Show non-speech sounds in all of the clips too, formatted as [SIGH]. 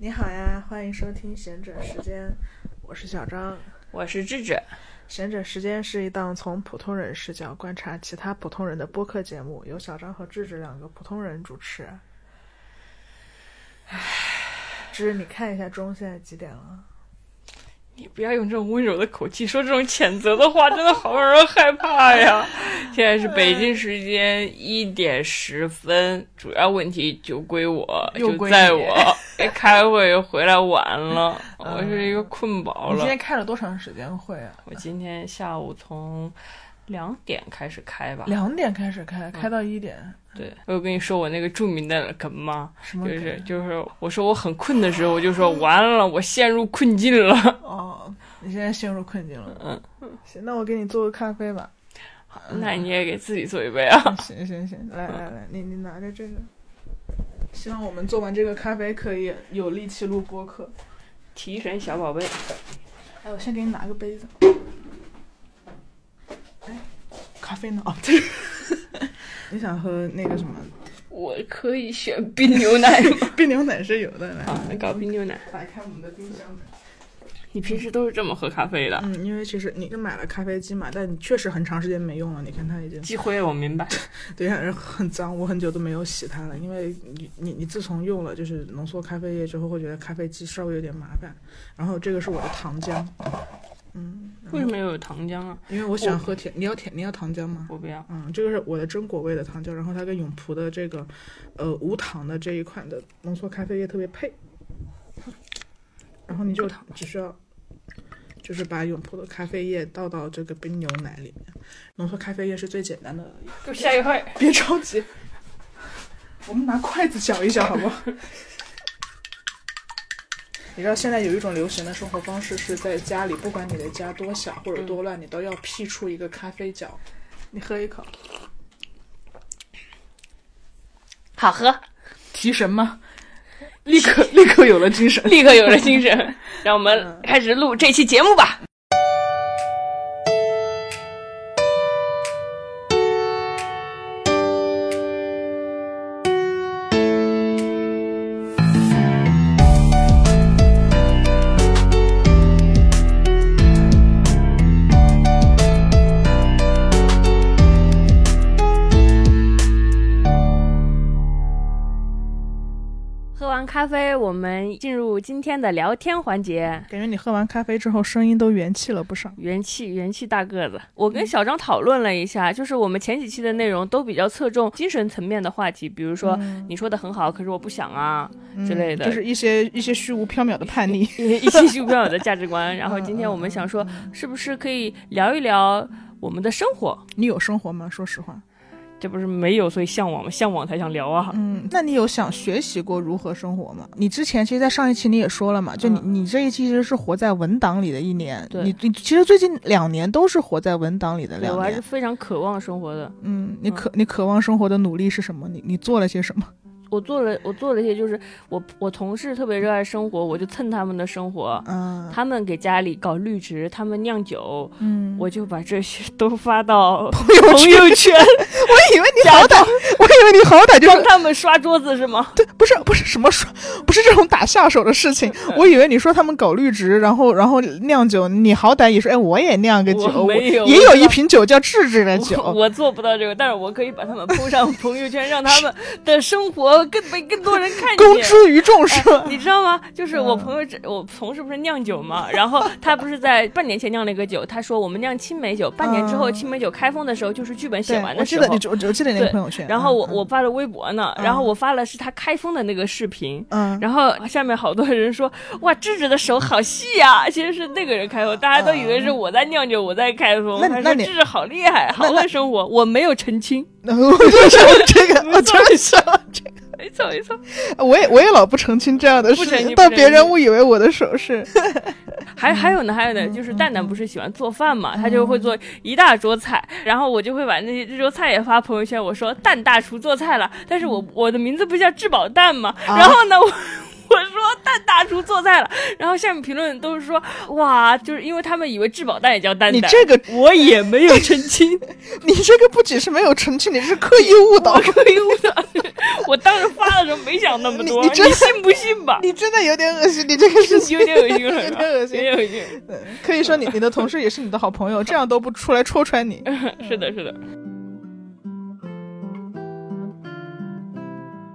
你好呀，欢迎收听贤者时间，我是小张。我是智智，贤者时间是一档从普通人视角观察其他普通人的播客节目，由小张和智智两个普通人主持。唉，智，你看一下钟，现在几点了？你不要用这种温柔的口气说这种谴责的话，真的好让人害怕呀！现在是北京时间一点十分，主要问题就归我，就在我 [LAUGHS] 开会回来晚了，我是一个困饱了你今。天开了多长时间会啊？我今天下午从两点开始开吧，两点开始开，开到一点，对，我有跟你说我那个著名的梗吗？就什么梗？是就是，我说我很困的时候，我就说完了，我陷入困境了。[LAUGHS] 哦，你现在陷入困境了。嗯，行，那我给你做个咖啡吧。好那你也给自己做一杯啊。行行行，来来来，你你拿着这个。希望我们做完这个咖啡可以有力气录播客。提神小宝贝，哎，我先给你拿个杯子。哎，咖啡呢？哦，对。[LAUGHS] 你想喝那个什么我可以选冰牛奶吗？[LAUGHS] 冰牛奶是有的，来，啊，搞冰牛奶。打开我们的冰箱。你平时都是这么喝咖啡的？嗯，因为其实你买了咖啡机嘛，但你确实很长时间没用了。你看它已经积灰了，我明白。[LAUGHS] 对呀，很脏，我很久都没有洗它了。因为你你你自从用了就是浓缩咖啡液之后，会觉得咖啡机稍微有点麻烦。然后这个是我的糖浆，嗯，为什么要有糖浆啊？因为我喜欢喝甜，你要甜，你要糖浆吗？我不要。嗯，这个是我的榛果味的糖浆，然后它跟永璞的这个，呃，无糖的这一款的浓缩咖啡液特别配。然后你就糖只需要，就是把永璞的咖啡液倒到这个冰牛奶里面。浓缩咖啡液是最简单的，给我下一块。别着急，我们拿筷子搅一搅，好不好？你知道现在有一种流行的生活方式是在家里，不管你的家多小或者多乱，你都要辟出一个咖啡角。你喝一口，好喝，提神吗？立刻立刻有了精神。[LAUGHS] 立刻有了精神。让我们开始录这期节目吧。咖啡，我们进入今天的聊天环节。感觉你喝完咖啡之后，声音都元气了不少。元气元气大个子。我跟小张讨论了一下，就是我们前几期的内容都比较侧重精神层面的话题，比如说、你说的很好，可是我不想啊、之类的，嗯就是一些一些虚无缥缈的叛逆。一 [LAUGHS] 一些虚无缥缈的价值观。然后今天我们想说，是不是可以聊一聊我们的生活？你有生活吗？说实话。这不是没有，所以向往嘛？向往才想聊啊。嗯，那你有想学习过如何生活吗？你之前其实，在上一期你也说了嘛，就你、你这一期其实是活在文档里的一年，对你你其实最近两年都是活在文档里的两年我还是。非常渴望生活的。嗯，你渴你渴望生活的努力是什么？你你做了些什么？我做了，我做了一些，就是我我同事特别热爱生活，我就蹭他们的生活。嗯他们给家里搞绿植，他们酿酒，嗯，我就把这些都发到 [LAUGHS] 朋友圈，[LAUGHS] 我以为你好歹，我以为你好歹就是帮他们刷桌子是吗？对，不是不是什么刷，不是这种打下手的事情。[LAUGHS] 嗯我以为你说他们搞绿植，然后然后酿酒，你好歹也说，哎，我也酿个酒，我没有也有一瓶酒叫智智的我酒。我做不到这个，但是我可以把他们铺上朋友圈，让他们的生活更被更多人看见。公之于众是吧？你知道吗？就是我嗯朋友这，我同事不是酿酒嘛，然后他不是在半年前酿了一个酒，他说我们酿青梅酒，半年之后嗯青梅酒开封的时候，就是剧本写，完的时候我记得你，。我我记得那个对朋友圈。然后我嗯我发了微博呢，嗯然后我发了是他开封的那个视频，嗯，然后下面好多人说哇，智智的手好细呀、[LAUGHS] 其实是那个人开封，大家都以为是我在酿酒，我在开封。他那那智智好厉害，好会生活，我没有澄清。然 [LAUGHS] 后我就说这个，我就是想这个，[LAUGHS] 没错没错，[LAUGHS] 我也我也老不澄清这样的事情，到清不澄清别人误以为我的手是。[LAUGHS] 还还有呢，还有呢，就是蛋蛋不是喜欢做饭嘛，他就会做一大桌菜，然后我就会把那些这桌菜也发朋友圈，我说蛋大厨做菜了，但是我我的名字不叫质保蛋嘛，然后呢我。我说蛋大叔做菜了。然后下面评论都是说，哇，就是因为他们以为质保蛋也叫蛋蛋。你这个我也没有澄清，[LAUGHS] 你这个不仅是没有澄清，你是刻意误导。刻意误导。我当时发的时候没想那么多，[LAUGHS] 你你信不信吧？你真的有点恶心，你这个事情 [LAUGHS] 有点恶心了，有点恶心，有点恶心。可以说你你的同事也是你的好朋友，这样都不出来戳穿你。是的，是的。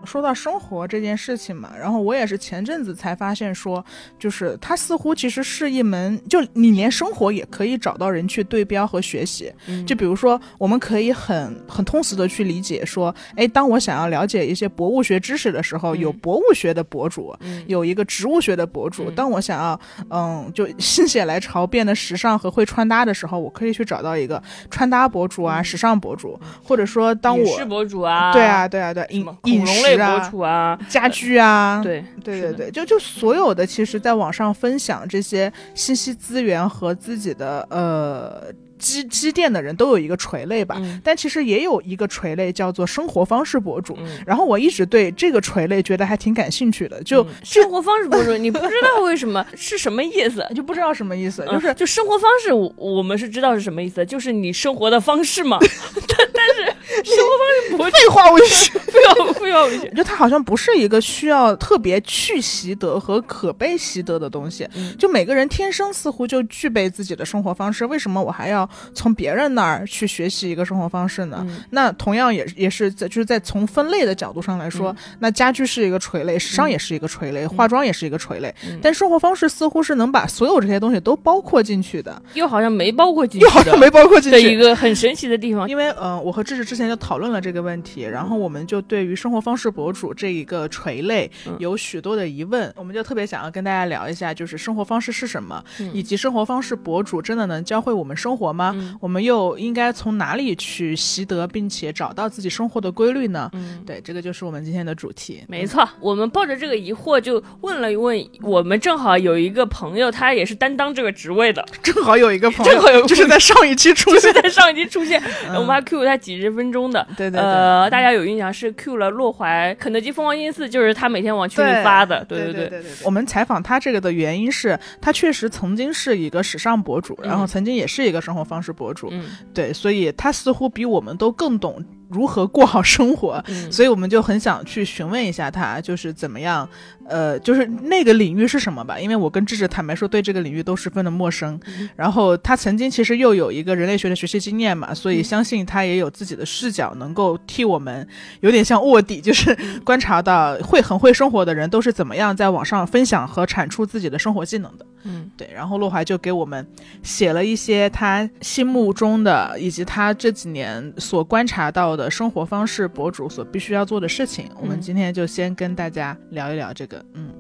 说到生活这件事情嘛，然后我也是前阵子才发现说，就是它似乎其实是一门，就你连生活也可以找到人去对标和学习。就比如说，我们可以很很通俗的去理解说，哎，当我想要了解一些博物学知识的时候，有博物学的博主，有一个植物学的博主。当我想要，嗯，就心血来潮变得时尚和会穿搭的时候，我可以去找到一个穿搭博主啊，时尚博主，或者说当我是博主啊，对啊，对啊，对，饮饮食。博主啊，家居啊，对对对对，就就所有的，其实在网上分享这些信息资源和自己的呃。积积淀的人都有一个垂类吧，但其实也有一个垂类叫做生活方式博主。然后我一直对这个垂类觉得还挺感兴趣的。就生活方式博主，你不知道为什么是什么意思，就不知道什么意思，就是就生活方式，我我们是知道是什么意思，就是你生活的方式嘛。[LAUGHS] 但但是生活方式博主废话为学，废话废话为学，就它好像不是一个需要特别去习得和可被习得的东西。就每个人天生似乎就具备自己的生活方式，为什么我还要？从别人那儿去学习一个生活方式呢？那同样也也是在就是在从分类的角度上来说，那家居是一个垂类，时尚也是一个垂类，化妆也是一个垂类。但生活方式似乎是能把所有这些东西都包括进去的，又好像没包括进去，又好像没包括进去的一个很神奇的地方。因为呃，我和智智之前就讨论了这个问题，然后我们就对于生活方式博主这一个垂类有许多的疑问，我们就特别想要跟大家聊一下，就是生活方式是什么，以及生活方式博主真的能教会我们生活吗？我们又应该从哪里去习得，并且找到自己生活的规律呢？嗯，对，这个就是我们今天的主题。没错，我们抱着这个疑惑就问了一问，我们正好有一个朋友，他也是担当这个职位的，正好有一个朋友，正好有就是在上一期出现，在上一期出现，[LAUGHS] 我们还 Q 他几十分钟的。对对对，呃，大家有印象是 Q 了洛怀肯德基疯狂星期四，就是他每天往群里发的。对对对对对，我们采访他这个的原因是他确实曾经是一个时尚博主，然后曾经也是一个生活方式博主。嗯。对，所以他似乎比我们都更懂。如何过好生活？所以我们就很想去询问一下他，就是怎么样，呃，就是那个领域是什么吧？因为我跟智智坦白说，对这个领域都十分的陌生。然后他曾经其实又有一个人类学的学习经验嘛，所以相信他也有自己的视角，能够替我们有点像卧底，就是观察到会很会生活的人都是怎么样在网上分享和产出自己的生活技能的。嗯，对。然后洛怀就给我们写了一些他心目中的，以及他这几年所观察到的。生活方式博主所必须要做的事情，我们今天就先跟大家聊一聊这个。嗯，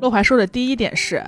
洛怀说的第一点是，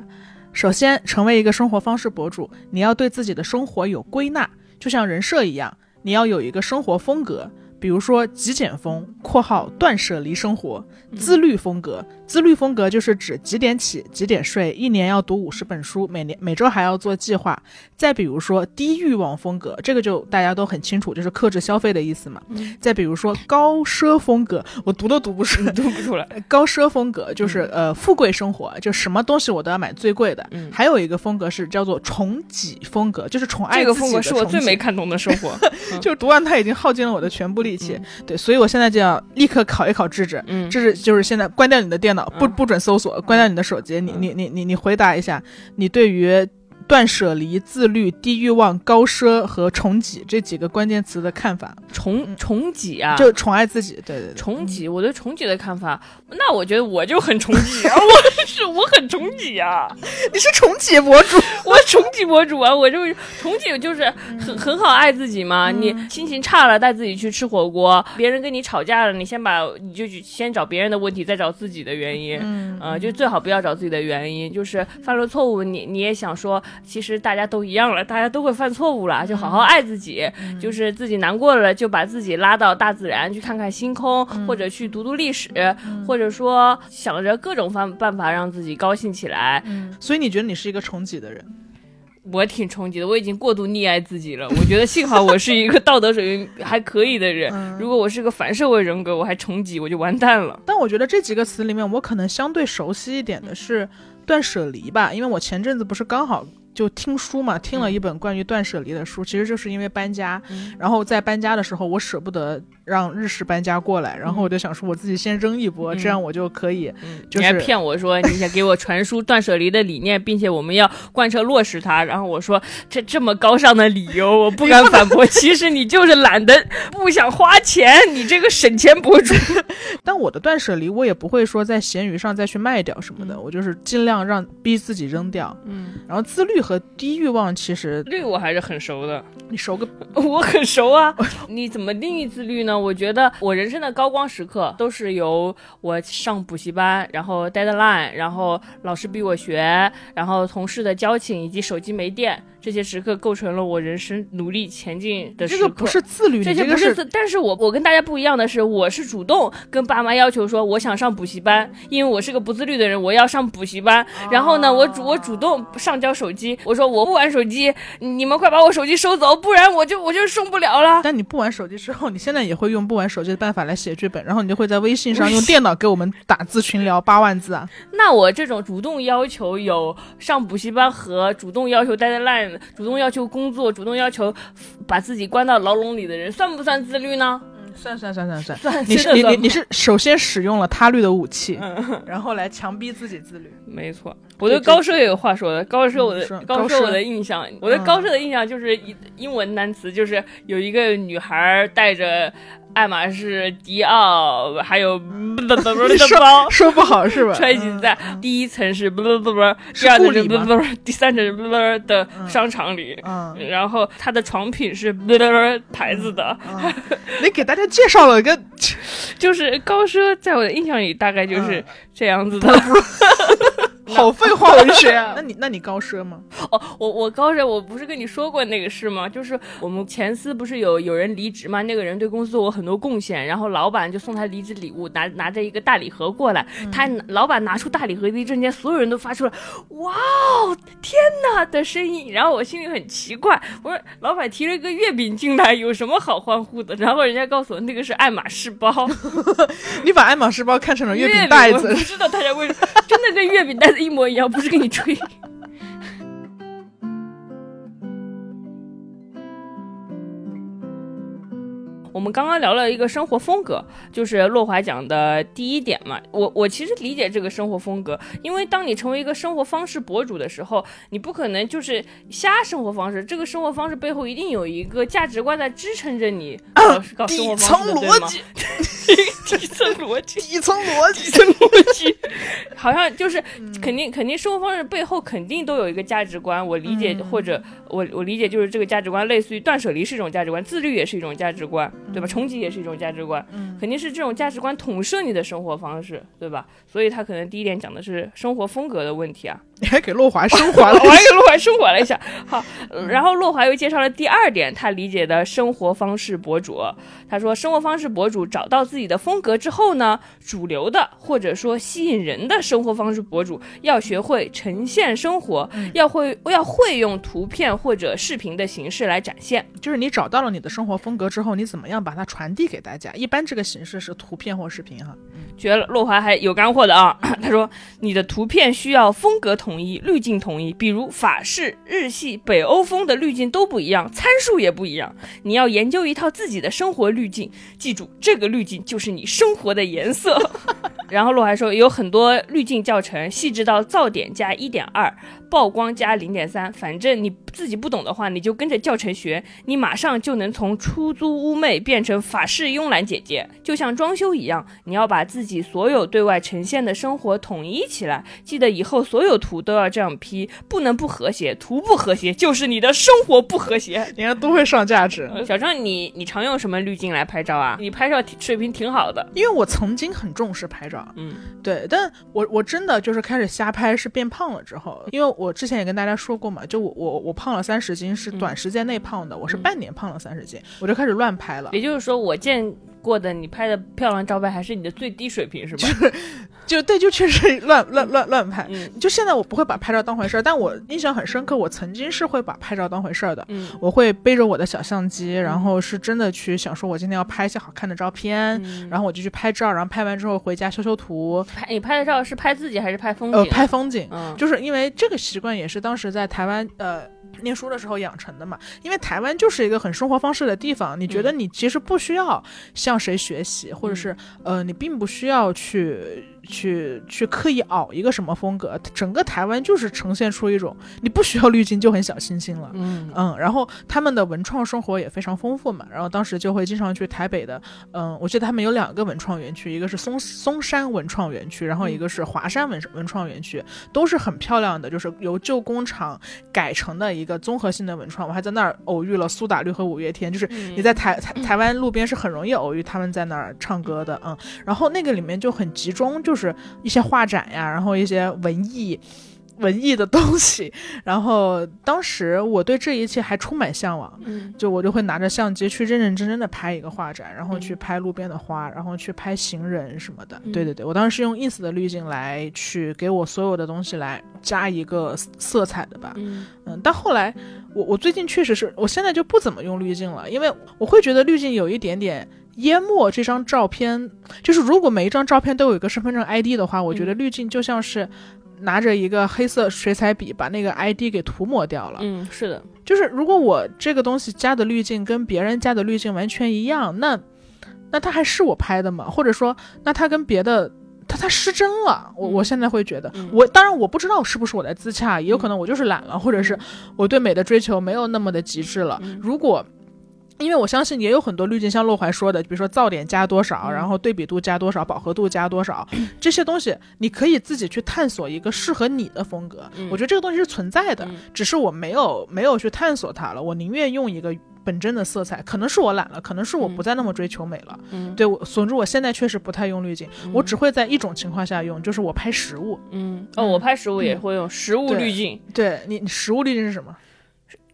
首先成为一个生活方式博主，你要对自己的生活有归纳，就像人设一样，你要有一个生活风格，比如说极简风（括号断舍离生活）、自律风格。自律风格就是指几点起几点睡，一年要读五十本书，每年每周还要做计划。再比如说低欲望风格，这个就大家都很清楚，就是克制消费的意思嘛。再比如说高奢风格，我读都读不出，读不出来。高奢风格就是呃富贵生活，就什么东西我都要买最贵的。还有一个风格是叫做宠己风格，就是宠爱这个风格是我最没看懂的生活。[LAUGHS] 就读完它已经耗尽了我的全部力气。对，所以我现在就要立刻考一考智智。嗯，这是就是现在关掉你的电脑。不不准搜索，关掉你的手机。你你你你你回答一下，你对于。断舍离、自律、低欲望、高奢和重己这几个关键词的看法，重重己啊，就宠爱自己。对对，对。重己，我对重己的看法，那我觉得我就很重己啊，[LAUGHS] 我是我很宠己啊，你是重己博主，[LAUGHS] 我重己博主啊，我就宠己就是很很好爱自己嘛。你心情差了，带自己去吃火锅；别人跟你吵架了，你先把你就先找别人的问题，再找自己的原因。嗯，呃，就最好不要找自己的原因，就是犯了错误，你你也想说。其实大家都一样了，大家都会犯错误了，就好好爱自己。就是自己难过了，就把自己拉到大自然去看看星空，或者去读读历史，或者说想着各种方办法让自己高兴起来。所以你觉得你是一个重己的人？我挺冲击的，我已经过度溺爱自己了。我觉得幸好我是一个道德水平还可以的人，如果我是个反社会人格，我还冲击，我就完蛋了。但我觉得这几个词里面，我可能相对熟悉一点的是断舍离吧，因为我前阵子不是刚好。就听书嘛，听了一本关于断舍离的书，其实就是因为搬家，然后在搬家的时候，我舍不得让日式搬家过来，然后我就想说，我自己先扔一波，这样我就可以。你还骗我说你想给我传输断舍离的理念，并且我们要贯彻落实它，然后我说这这么高尚的理由，[LAUGHS] 我不敢反驳。其实你就是懒得不想花钱，你这个省钱博主。[LAUGHS] 但我的断舍离，我也不会说在闲鱼上再去卖掉什么的，我就是尽量让逼自己扔掉。嗯，然后自律。和低欲望其实律我还是很熟的，你熟个？[LAUGHS] 我很熟啊！你怎么定义自律呢？我觉得我人生的高光时刻都是由我上补习班，然后 deadline，然后老师逼我学，然后同事的交情以及手机没电。这些时刻构成了我人生努力前进的时刻。这个不是自律，这些不是自。但是我我跟大家不一样的是，我是主动跟爸妈要求说我想上补习班，因为我是个不自律的人，我要上补习班。然后呢，我主我主动上交手机，我说我不玩手机，你们快把我手机收走，不然我就我就送不了了。但你不玩手机之后，你现在也会用不玩手机的办法来写剧本，然后你就会在微信上用电脑给我们打字群聊八万字啊。那我这种主动要求有上补习班和主动要求待在 line。主动要求工作，主动要求把自己关到牢笼里的人，算不算自律呢？嗯，算算算算 [LAUGHS] 算。你是你你你是首先使用了他律的武器，然后来强逼自己自律。没错，我对高奢也有话说的。高奢，我的高奢，我的印象，我对高奢的印象就是英英文单词，就是有一个女孩带着。爱马仕、迪奥，还有不不不的 [LAUGHS] 包，说不好是吧？揣进在第一层是不不不不，第二层是不不不，第三层是不不的商场里。嗯，然后它的床品是不不牌子的。你给大家介绍了个，就是高奢，在我的印象里大概就是这样子的。[LAUGHS] 好废话文学啊！[LAUGHS] 那你那你高奢吗？哦，我我高奢，我不是跟你说过那个事吗？就是我们前司不是有有人离职吗？那个人对公司做过很多贡献，然后老板就送他离职礼物，拿拿着一个大礼盒过来。他老板拿出大礼盒的一瞬间，所有人都发出了“哇哦，天哪”的声音。然后我心里很奇怪，我说老板提了一个月饼进来，有什么好欢呼的？然后人家告诉我那个是爱马仕包。[LAUGHS] 你把爱马仕包看成了月饼袋子？不知道大家为什么真的跟月饼袋子。一模一样，不是跟你吹。我们刚刚聊了一个生活风格，就是洛华讲的第一点嘛。我我其实理解这个生活风格，因为当你成为一个生活方式博主的时候，你不可能就是瞎生活方式。这个生活方式背后一定有一个价值观在支撑着你搞生活方式，对吗？[LAUGHS] 底层逻辑，底层逻辑，底层逻辑，好像就是肯定肯定生活方式背后肯定都有一个价值观。我理解或者我我理解就是这个价值观类似于断舍离是一种价值观，自律也是一种价值观。对吧？冲击也是一种价值观，肯定是这种价值观统摄你的生活方式，对吧？所以他可能第一点讲的是生活风格的问题啊。[LAUGHS] 你还给洛华升华了，[LAUGHS] 我还给洛华升华了一下。好，然后洛华又介绍了第二点，他理解的生活方式博主。他说，生活方式博主找到自己的风格之后呢，主流的或者说吸引人的生活方式博主要学会呈现生活，要会要会用图片或者视频的形式来展现。就是你找到了你的生活风格之后，你怎么样把它传递给大家？一般这个形式是图片或视频哈。觉得洛华还有干货的啊。[COUGHS] 他说，你的图片需要风格。统一滤镜统一，比如法式、日系、北欧风的滤镜都不一样，参数也不一样。你要研究一套自己的生活滤镜，记住这个滤镜就是你生活的颜色。[COUGHS] 然后洛华说，有很多滤镜教程，细致到噪点加一点二。曝光加零点三，反正你自己不懂的话，你就跟着教程学，你马上就能从出租屋妹变成法式慵懒姐姐。就像装修一样，你要把自己所有对外呈现的生活统一起来。记得以后所有图都要这样 P，不能不和谐。图不和谐就是你的生活不和谐。你看都会上价值。小张，你你常用什么滤镜来拍照啊？你拍照水平挺好的。因为我曾经很重视拍照，嗯，对，但我我真的就是开始瞎拍，是变胖了之后，因为。我之前也跟大家说过嘛，就我我我胖了三十斤是短时间内胖的，我是半年胖了三十斤，我就开始乱拍了。也就是说，我见。过的，你拍的漂亮照片还是你的最低水平，是吧？[LAUGHS] 就对，就确实乱乱乱乱拍。就现在我不会把拍照当回事儿，但我印象很深刻，我曾经是会把拍照当回事儿的。嗯，我会背着我的小相机，然后是真的去想说，我今天要拍一些好看的照片，然后我就去拍照，然后拍完之后回家修修图。拍你拍的照是拍自己还是拍风景？呃，拍风景。嗯，就是因为这个习惯也是当时在台湾呃念书的时候养成的嘛。因为台湾就是一个很生活方式的地方，你觉得你其实不需要向谁学习，或者是呃，你并不需要去。去去刻意熬一个什么风格，整个台湾就是呈现出一种你不需要滤镜就很小清新了，嗯嗯，然后他们的文创生活也非常丰富嘛，然后当时就会经常去台北的，嗯，我记得他们有两个文创园区，一个是松松山文创园区，然后一个是华山文文创园区，都是很漂亮的，就是由旧工厂改成的一个综合性的文创。我还在那儿偶遇了苏打绿和五月天，就是你在台台台 [CLEARS THROAT] 湾路边是很容易偶遇他们在那儿唱歌的，嗯，然后那个里面就很集中，就是。是一些画展呀，然后一些文艺、文艺的东西。然后当时我对这一切还充满向往，嗯，就我就会拿着相机去认认真真的拍一个画展，然后去拍路边的花，然后去拍行人什么的。对对对，我当时是用 ins 的滤镜来去给我所有的东西来加一个色彩的吧。嗯嗯，但后来我我最近确实是我现在就不怎么用滤镜了，因为我会觉得滤镜有一点点。淹没这张照片，就是如果每一张照片都有一个身份证 ID 的话，我觉得滤镜就像是拿着一个黑色水彩笔把那个 ID 给涂抹掉了。嗯，是的，就是如果我这个东西加的滤镜跟别人加的滤镜完全一样，那那它还是我拍的吗？或者说，那它跟别的它它失真了？我我现在会觉得，我当然我不知道是不是我在自洽，也有可能我就是懒了，或者是我对美的追求没有那么的极致了。如果因为我相信也有很多滤镜，像洛怀说的，比如说噪点加多少，然后对比度加多少，饱和度加多少，[CLEARS THROAT] 这些东西你可以自己去探索一个适合你的风格。我觉得这个东西是存在的，只是我没有没有去探索它了。我宁愿用一个本真的色彩，可能是我懒了，可能是我不再那么追求美了。嗯，对我，总之我现在确实不太用滤镜，我只会在一种情况下用，就是我拍实物。嗯，哦，我拍实物也会用实物滤镜。对你，你实物滤镜是什么？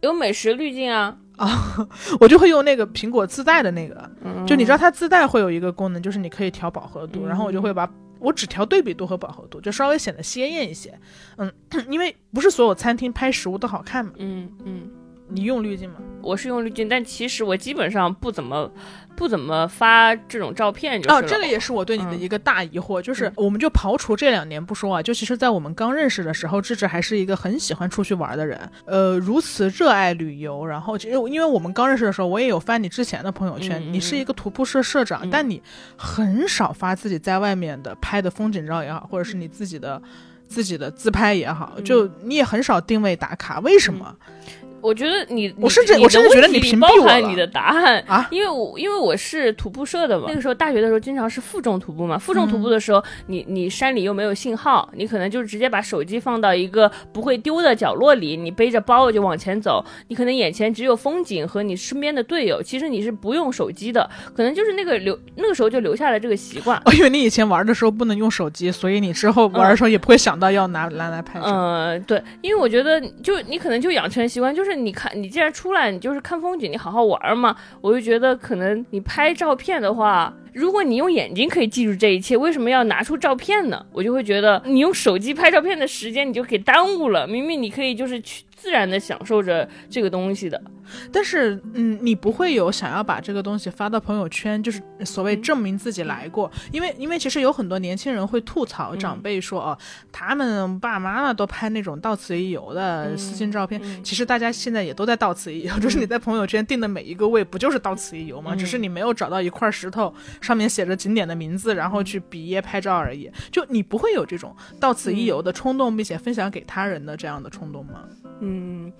有美食滤镜啊。啊，[LAUGHS] 我就会用那个苹果自带的那个，就你知道它自带会有一个功能，就是你可以调饱和度，然后我就会把我只调对比度和饱和度，就稍微显得鲜艳一些。嗯，因为不是所有餐厅拍食物都好看嘛。嗯嗯，你用滤镜吗？我是用滤镜，但其实我基本上不怎么。不怎么发这种照片，就是哦，这个也是我对你的一个大疑惑，就是我们就刨除这两年不说啊，就其实，在我们刚认识的时候，智智还是一个很喜欢出去玩的人，呃，如此热爱旅游，然后其实因为我们刚认识的时候，我也有翻你之前的朋友圈，你是一个徒步社社长，但你很少发自己在外面的拍的风景照也好，或者是你自己的自己的自拍也好，就你也很少定位打卡，为什么？我觉得你，我甚至我甚至觉得你屏蔽我你的答案啊，因为我因为我是徒步社的嘛，那个时候大学的时候经常是负重徒步嘛，负重徒步的时候，你你山里又没有信号，你可能就直接把手机放到一个不会丢的角落里，你背着包就往前走，你可能眼前只有风景和你身边的队友，其实你是不用手机的，可能就是那个留那个时候就留下了这个习惯。我以为你以前玩的时候不能用手机，所以你之后玩的时候也不会想到要拿拿来拍照。嗯，对，因为我觉得就你可能就养成习惯，就是你看你既然出来，你就是看风景，你好好玩嘛。我就觉得，可能你拍照片的话，如果你用眼睛可以记住这一切，为什么要拿出照片呢？我就会觉得，你用手机拍照片的时间，你就给耽误了。明明你可以就是去。自然的享受着这个东西的，但是，嗯，你不会有想要把这个东西发到朋友圈，就是所谓证明自己来过，因为，因为其实有很多年轻人会吐槽长辈说，哦，他们爸爸妈妈都拍那种到此一游的私信照片，其实大家现在也都在到此一游，[LAUGHS] 就是你在朋友圈定的每一个位，不就是到此一游吗？只是你没有找到一块石头上面写着景点的名字，然后去比耶拍照而已，就你不会有这种到此一游的冲动，并且分享给他人的这样的冲动吗？嗯，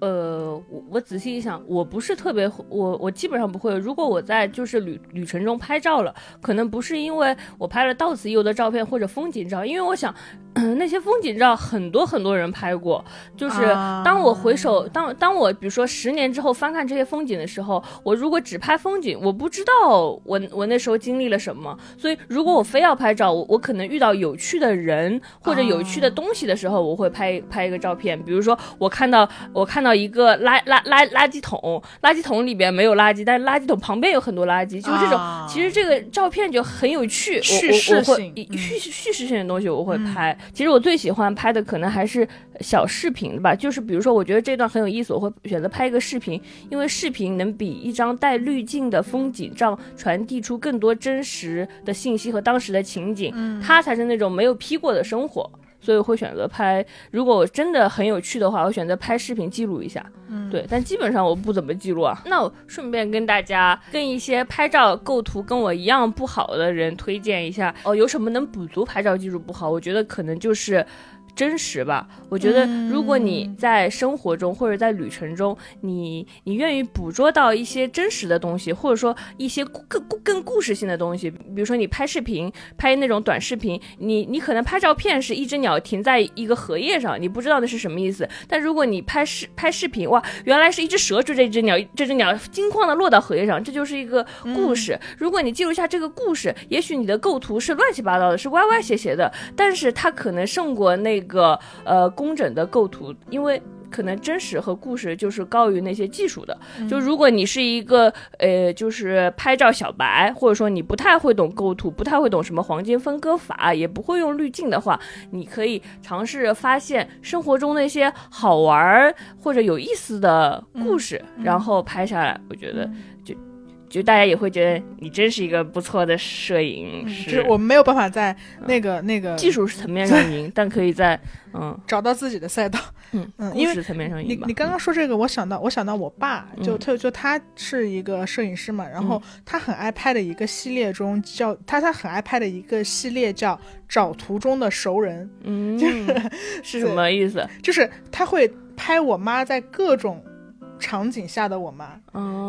呃，我我仔细一想，我不是特别，我我基本上不会。如果我在就是旅旅程中拍照了，可能不是因为我拍了到此一游的照片或者风景照，因为我想 [CLEARS THROAT] 那些风景照很多很多人拍过。就是当我回首，当当我比如说十年之后翻看这些风景的时候，我如果只拍风景，我不知道我我那时候经历了什么。所以如果我非要拍照，我我可能遇到有趣的人或者有趣的东西的时候，我会拍拍一个照片，比如说。我看到我看看到一个垃垃垃垃圾桶，垃圾桶里边没有垃圾，但是垃圾桶旁边有很多垃圾，就是这种。其实这个照片就很有趣，叙事性、叙叙事性的东西我会拍。其实我最喜欢拍的可能还是小视频吧，就是比如说我觉得这段很有意思，我会选择拍一个视频，因为视频能比一张带滤镜的风景照传递出更多真实的信息和当时的情景，它才是那种没有 P 过的生活。所以会选择拍，如果我真的很有趣的话，我选择拍视频记录一下。嗯，对，但基本上我不怎么记录啊。那我顺便跟大家，跟一些拍照构图跟我一样不好的人推荐一下哦，有什么能补足拍照技术不好？我觉得可能就是。真实吧，我觉得如果你在生活中或者在旅程中，你你愿意捕捉到一些真实的东西，或者说一些更更故事性的东西，比如说你拍视频，拍那种短视频，你你可能拍照片是一只鸟停在一个荷叶上，你不知道那是什么意思，但如果你拍视拍视频，哇，原来是一只蛇追着一只鸟，这只鸟惊慌的落到荷叶上，这就是一个故事。如果你记录下这个故事，也许你的构图是乱七八糟的，是歪歪斜斜的，但是它可能胜过那。一个呃工整的构图，因为可能真实和故事就是高于那些技术的。就如果你是一个呃就是拍照小白，或者说你不太会懂构图，不太会懂什么黄金分割法，也不会用滤镜的话，你可以尝试发现生活中那些好玩或者有意思的故事，然后拍下来。我觉得就。大家也会觉得你真是一个不错的摄影师。就是我们没有办法在那个那个技术层面上赢，但可以在 [LAUGHS] 嗯找到自己的赛道。[LAUGHS] 嗯嗯，因为层面上赢。你你刚刚说这个，我想到我想到我爸，就他就他是一个摄影师嘛，然后他很爱拍的一个系列中叫他他很爱拍的一个系列叫找图中的熟人。[LAUGHS] 嗯，就是是什么意思？就是他会拍我妈在各种。场景下的我妈，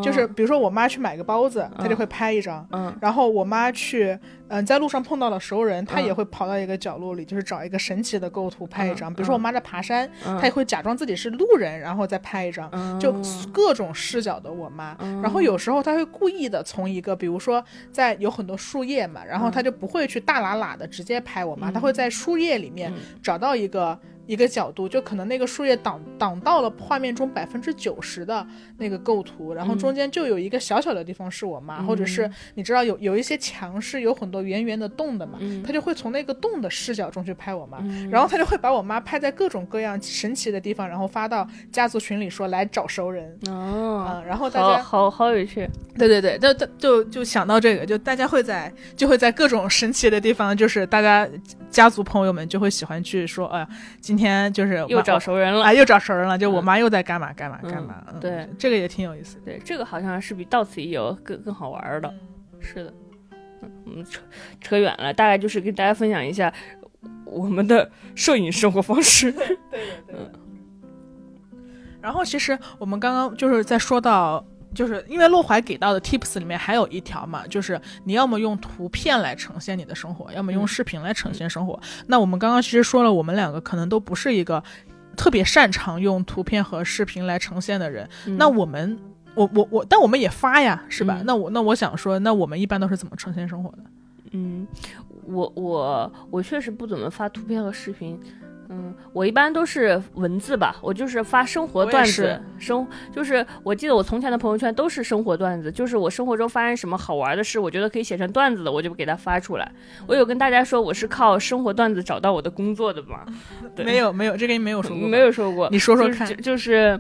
就是比如说我妈去买个包子，她就会拍一张。嗯，然后我妈去，嗯，在路上碰到了熟人，她也会跑到一个角落里，就是找一个神奇的构图拍一张。比如说我妈在爬山，她也会假装自己是路人，然后再拍一张，就各种视角的我妈。然后有时候她会故意的从一个，比如说在有很多树叶嘛，然后她就不会去大喇喇的直接拍我妈，她会在树叶里面找到一个。一个角度，就可能那个树叶挡挡到了画面中百分之九十的那个构图，然后中间就有一个小小的地方是我妈，或者是你知道有有一些墙是有很多圆圆的洞的嘛，他就会从那个洞的视角中去拍我妈，然后他就会把我妈拍在各种各样神奇的地方，然后发到家族群里说来找熟人哦，然后大家好好有趣，对对对，就就就想到这个，就大家会在就会在各种神奇的地方，就是大家家族朋友们就会喜欢去说，哎呀今。今天就是又找熟人了啊！又找熟人了，就我妈又在干嘛干嘛干嘛。对，这个也挺有意思。对，这个好像是比到此一游更更好玩的。是的，嗯，我们扯扯远了，大概就是跟大家分享一下我们的摄影生活方式。[LAUGHS] 对对对。然后其实我们刚刚就是在说到。就是因为洛怀给到的 tips 里面还有一条嘛，就是你要么用图片来呈现你的生活，要么用视频来呈现生活。那我们刚刚其实说了，我们两个可能都不是一个特别擅长用图片和视频来呈现的人。那我们，我我我，但我们也发呀，是吧？那我那我想说，那我们一般都是怎么呈现生活的？嗯，我我我确实不怎么发图片和视频。嗯，我一般都是文字吧，我就是发生活段子，生就是我记得我从前的朋友圈都是生活段子，就是我生活中发生什么好玩的事，我觉得可以写成段子的，我就给他发出来。我有跟大家说我是靠生活段子找到我的工作的吗？[LAUGHS] 没有没有，这个你没有说过，没有说过，你说说看，就是。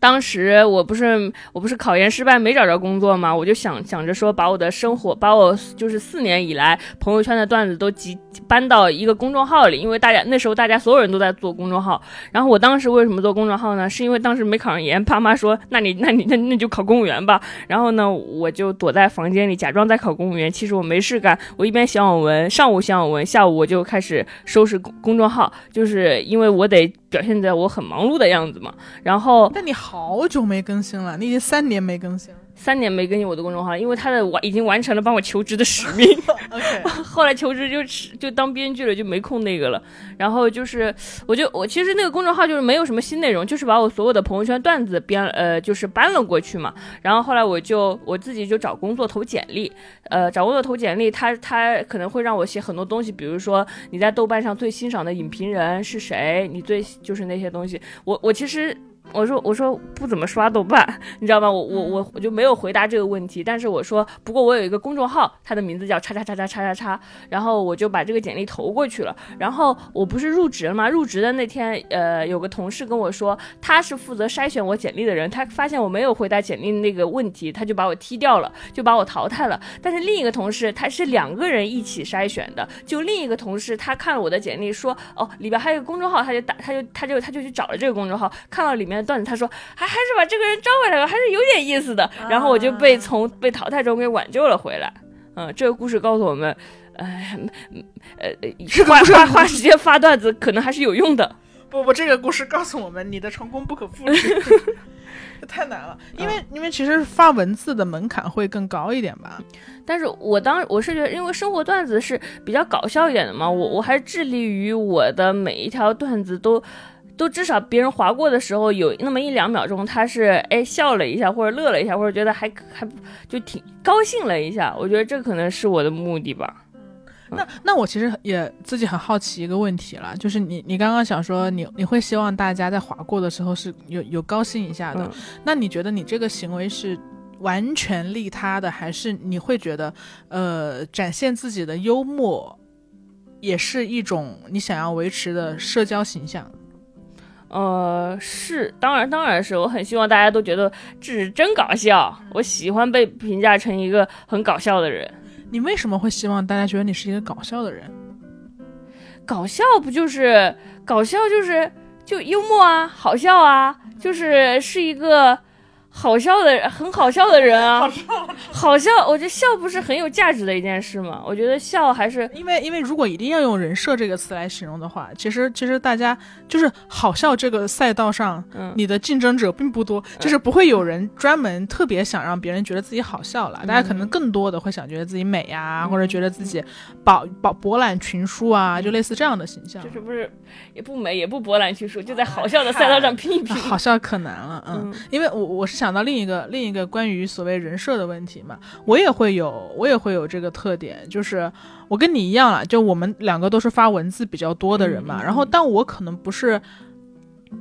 当时我不是我不是考研失败没找着工作吗？我就想想着说把我的生活把我就是四年以来朋友圈的段子都集搬到一个公众号里，因为大家那时候大家所有人都在做公众号。然后我当时为什么做公众号呢？是因为当时没考上研，爸妈说那你那你那那就考公务员吧。然后呢，我就躲在房间里假装在考公务员，其实我没事干，我一边写网文，上午写网文，下午我就开始收拾公公众号，就是因为我得。表现在我很忙碌的样子嘛，然后，但你好久没更新了，你已经三年没更新。三年没更新我的公众号，因为他的完已经完成了帮我求职的使命。[LAUGHS] [LAUGHS] 后来求职就就当编剧了，就没空那个了。然后就是，我就我其实那个公众号就是没有什么新内容，就是把我所有的朋友圈段子编呃就是搬了过去嘛。然后后来我就我自己就找工作投简历，呃找工作投简历，他他可能会让我写很多东西，比如说你在豆瓣上最欣赏的影评人是谁，你最就是那些东西。我我其实。我说我说不怎么刷豆瓣，[LAUGHS] 你知道吗？我我我我就没有回答这个问题。但是我说，不过我有一个公众号，它的名字叫叉叉叉叉叉叉叉，然后我就把这个简历投过去了。然后我不是入职了吗？入职的那天，呃，有个同事跟我说，他是负责筛选我简历的人，他发现我没有回答简历那个问题，他就把我踢掉了，就把我淘汰了。但是另一个同事，他是两个人一起筛选的，就另一个同事，他看了我的简历，说，哦，里边还有个公众号，他就打，他就他就他就去找了这个公众号，看到里面。段子，他说还还是把这个人招回来吧，还是有点意思的。然后我就被从被淘汰中给挽救了回来。嗯，这个故事告诉我们，哎，呃，花花花时间发段子可能还是有用的。不不，这个故事告诉我们，你的成功不可复制。[LAUGHS] 这太难了，因为因为其实发文字的门槛会更高一点吧。[LAUGHS] 但是我当我是觉得，因为生活段子是比较搞笑一点的嘛，我我还致力于我的每一条段子都。都至少别人划过的时候有那么一两秒钟，他是哎笑了一下，或者乐了一下，或者觉得还还就挺高兴了一下。我觉得这可能是我的目的吧。那那我其实也自己很好奇一个问题了，就是你你刚刚想说你你会希望大家在划过的时候是有有高兴一下的，那你觉得你这个行为是完全利他的，还是你会觉得呃展现自己的幽默也是一种你想要维持的社交形象？呃，是，当然，当然是，我很希望大家都觉得这是真搞笑。我喜欢被评价成一个很搞笑的人。你为什么会希望大家觉得你是一个搞笑的人？搞笑不就是搞笑，就是就幽默啊，好笑啊，就是是一个。好笑的，很好笑的人啊，[LAUGHS] 好笑，我觉得笑不是很有价值的一件事吗？我觉得笑还是因为，因为如果一定要用人设这个词来形容的话，其实其实大家就是好笑这个赛道上，你的竞争者并不多，就是不会有人专门特别想让别人觉得自己好笑了。大家可能更多的会想觉得自己美呀，或者觉得自己饱饱博览群书啊，就类似这样的形象。就是不是也不美也不博览群书，就在好笑的 [LAUGHS] 赛道上拼一拼，好笑可难了。嗯，因为我我是想。想到另一个另一个关于所谓人设的问题嘛，我也会有我也会有这个特点，就是我跟你一样了，就我们两个都是发文字比较多的人嘛，然后但我可能不是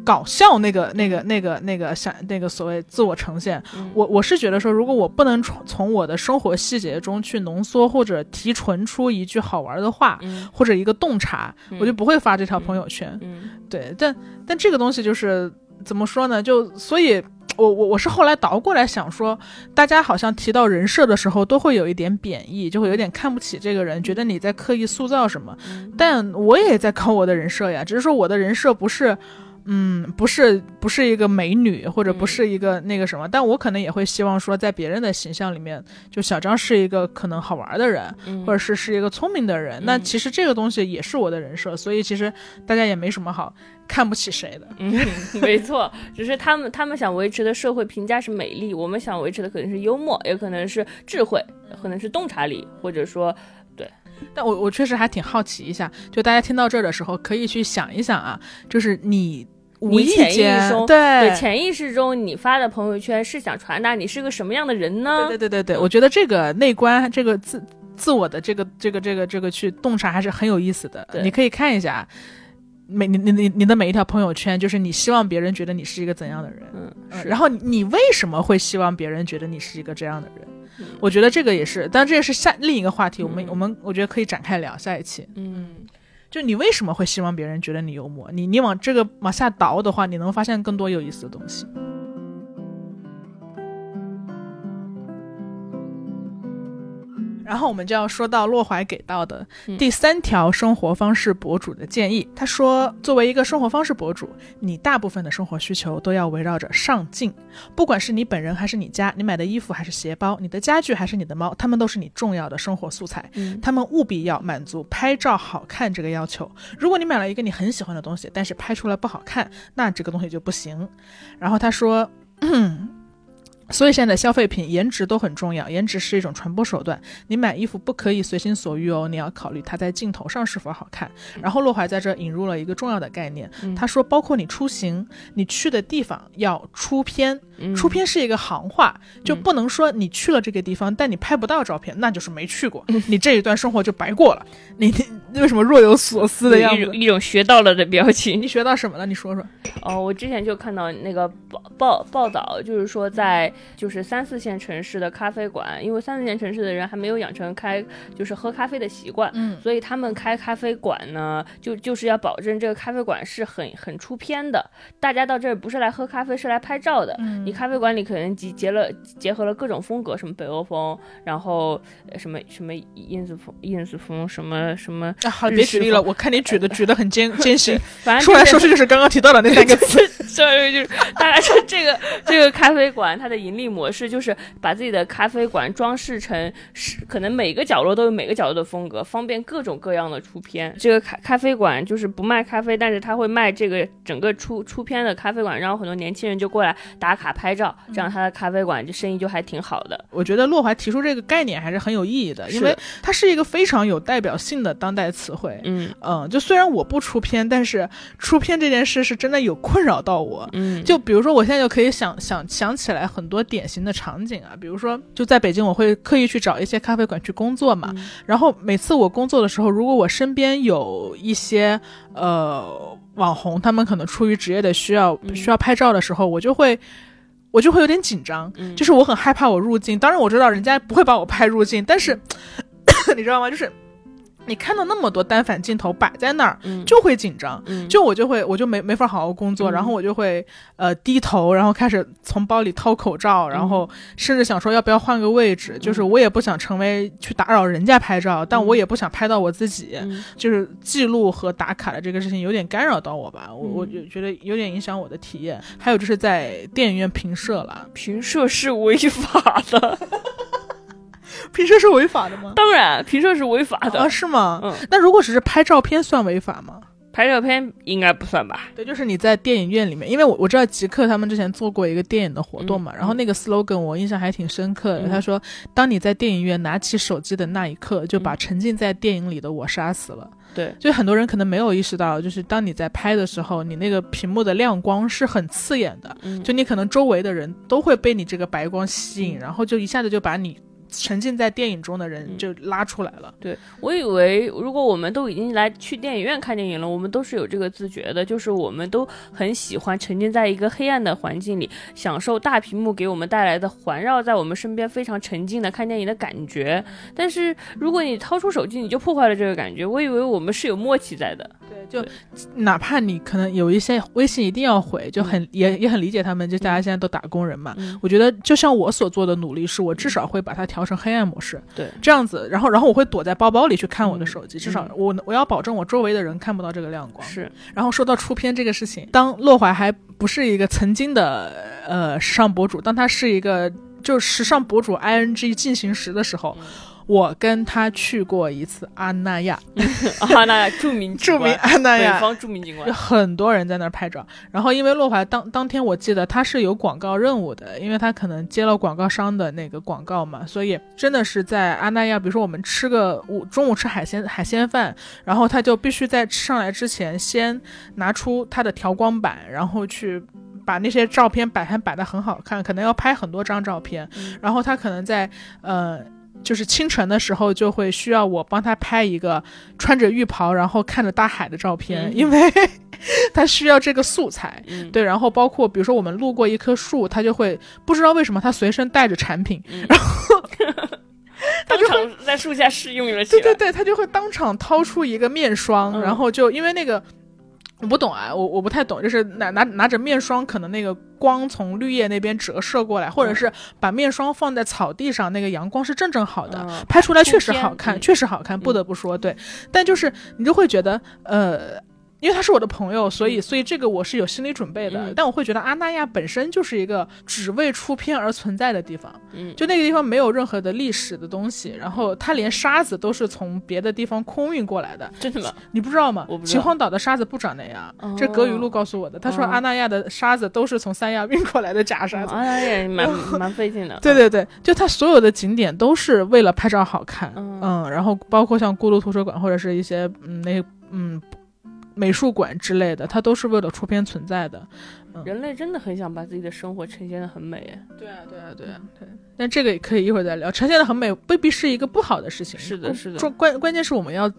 搞笑那个那个那个那个想那个所谓自我呈现，我我是觉得说，如果我不能从从我的生活细节中去浓缩或者提纯出一句好玩的话，或者一个洞察，我就不会发这条朋友圈。对，但但这个东西就是怎么说呢？就所以。我我我是后来倒过来想说，大家好像提到人设的时候，都会有一点贬义，就会有点看不起这个人，觉得你在刻意塑造什么。但我也在搞我的人设呀，只是说我的人设不是。嗯，不是不是一个美女，或者不是一个那个什么，但我可能也会希望说，在别人的形象里面，就小张是一个可能好玩的人，或者是是一个聪明的人。那其实这个东西也是我的人设，所以其实大家也没什么好看不起谁的。嗯，[LAUGHS] 没错，只是他们他们想维持的社会评价是美丽，我们想维持的可能是幽默，也可能是智慧，可能是洞察力，或者说对。但我我确实还挺好奇一下，就大家听到这儿的时候，可以去想一想啊，就是你。你潜意识中，对潜意识中，你发的朋友圈是想传达你是个什么样的人呢？对对对对对，我觉得这个内观，这个自自我的这个这个这个这个去洞察还是很有意思的。你可以看一下每你你你你的每一条朋友圈，就是你希望别人觉得你是一个怎样的人。嗯，然后你为什么会希望别人觉得你是一个这样的人？我觉得这个也是，当然这也是下另一个话题。我们我们我觉得可以展开聊下一期。嗯。就你为什么会希望别人觉得你幽默？你你往这个往下倒的话，你能发现更多有意思的东西。然后我们就要说到洛怀给到的第三条生活方式博主的建议。他说，作为一个生活方式博主，你大部分的生活需求都要围绕着上镜。不管是你本人还是你家，你买的衣服还是鞋包，你的家具还是你的猫，他们都是你重要的生活素材。他们务必要满足拍照好看这个要求。如果你买了一个你很喜欢的东西，但是拍出来不好看，那这个东西就不行。然后他说。[CLEARS THROAT] 所以现在消费品颜值都很重要，颜值是一种传播手段。你买衣服不可以随心所欲哦，你要考虑它在镜头上是否好看。然后洛怀在这引入了一个重要的概念，他说，包括你出行，你去的地方要出片。出片是一个行话，就不能说你去了这个地方，但你拍不到照片，那就是没去过，你这一段生活就白过了。[LAUGHS] 你你为什么若有所思的样子？一种学到了的表情。你学到什么了？你说说。哦，我之前就看到那个报报报道，就是说在就是三四线城市的咖啡馆，因为三四线城市的人还没有养成开就是喝咖啡的习惯，嗯，所以他们开咖啡馆呢，就就是要保证这个咖啡馆是很很出片的。大家到这儿不是来喝咖啡，是来拍照的。嗯。你咖啡馆里可能集结了结合了各种风格，什么北欧风，然后什么什么 ins 风 ins 风，什么什么。啊，好，别举例了，我看你举的举的很艰艰辛，[LAUGHS] 反正说来说去就是刚刚提到的那三个字。所以就是大概说这个 [LAUGHS] 这个咖啡馆它的盈利模式就是把自己的咖啡馆装饰成是可能每个角落都有每个角落的风格，方便各种各样的出片。这个咖咖啡馆就是不卖咖啡，但是他会卖这个整个出出片的咖啡馆，然后很多年轻人就过来打卡。拍照，这样他的咖啡馆就生意就还挺好的。我觉得洛怀提出这个概念还是很有意义的，因为它是一个非常有代表性的当代词汇。嗯嗯，就虽然我不出片，但是出片这件事是真的有困扰到我。嗯，就比如说我现在就可以想想想起来很多典型的场景啊，比如说就在北京，我会刻意去找一些咖啡馆去工作嘛。然后每次我工作的时候，如果我身边有一些呃网红，他们可能出于职业的需要需要拍照的时候，我就会。我就会有点紧张，就是我很害怕我入镜。当然我知道人家不会把我拍入境，但是 [COUGHS] 你知道吗？就是。你看到那么多单反镜头摆在那儿，就会紧张，就我就会我就没没法好好工作，然后我就会呃低头，然后开始从包里掏口罩，然后甚至想说要不要换个位置，就是我也不想成为去打扰人家拍照，但我也不想拍到我自己，就是记录和打卡的这个事情有点干扰到我吧，我我就觉得有点影响我的体验。还有就是在电影院评摄了，评摄是违法的。[LAUGHS] [LAUGHS] 评摄是违法的吗？当然，评摄是违法的啊，是吗？嗯，那如果只是拍照片算违法吗？拍照片应该不算吧？对，就是你在电影院里面，因为我我知道极客他们之前做过一个电影的活动嘛，然后那个 slogan 我印象还挺深刻的。他说：“当你在电影院拿起手机的那一刻，就把沉浸在电影里的我杀死了。”对，就很多人可能没有意识到，就是当你在拍的时候，你那个屏幕的亮光是很刺眼的，就你可能周围的人都会被你这个白光吸引，然后就一下子就把你。沉浸在电影中的人就拉出来了。对我以为，如果我们都已经来去电影院看电影了，我们都是有这个自觉的，就是我们都很喜欢沉浸在一个黑暗的环境里，享受大屏幕给我们带来的环绕在我们身边非常沉浸的看电影的感觉。但是如果你掏出手机，你就破坏了这个感觉。我以为我们是有默契在的。对，就哪怕你可能有一些微信一定要回，就很也也很理解他们，就大家现在都打工人嘛。我觉得就像我所做的努力，是我至少会把它调。调成黑暗模式，对，这样子，然后，然后我会躲在包包里去看我的手机，至少我我要保证我周围的人看不到这个亮光。是，然后说到出片这个事情，当洛怀还不是一个曾经的呃时尚博主，当他是一个就时尚博主 i n g 进行时的时候。我跟他去过一次阿那亚，[LAUGHS] 阿那亚著名著名阿那亚，北方著名景观，很多人在那儿拍照。然后因为洛华当当天我记得他是有广告任务的，因为他可能接了广告商的那个广告嘛，所以真的是在阿那亚，比如说我们吃个午中午吃海鲜海鲜饭，然后他就必须在吃上来之前先拿出他的调光板，然后去把那些照片摆盘摆的很好看，可能要拍很多张照片，然后他可能在呃。就是清晨的时候，就会需要我帮他拍一个穿着浴袍，然后看着大海的照片，因为 [LAUGHS] 他需要这个素材。对，然后包括比如说我们路过一棵树，他就会不知道为什么他随身带着产品，然后 [LAUGHS] 当场在树下试用了。对对对，他就会当场掏出一个面霜，然后就因为那个。我不懂啊，我我不太懂，就是拿拿拿着面霜，可能那个光从绿叶那边折射过来，或者是把面霜放在草地上，那个阳光是正正好的，拍出来确实好看，确实好看，不得不说对。但就是你就会觉得，呃，因为他是我的朋友，所以所以这个我是有心理准备的。但我会觉得阿那亚本身就是一个只为出片而存在的地方，嗯，就那个地方没有任何的历史的东西，然后它连沙子都是从别的地方空运过来的。真的吗？你不知道吗？我不知道。秦皇岛的沙子不长那样，这葛雨露告诉我的。他说阿那亚的沙子都是从三亚运过来的假沙子。阿那亚 [LAUGHS] 蛮蛮费劲的。对对对，就它所有的景点都是为了拍照好看，嗯，然后包括像咕噜图书馆或者是一些嗯那嗯。美术馆之类的，它都是为了出片存在的。人类真的很想把自己的生活呈现的很美。对啊，对啊，对啊，对。但这个也可以一会儿再聊。呈现的很美，未必是一个不好的事情。是的，是的。关关关键是我们要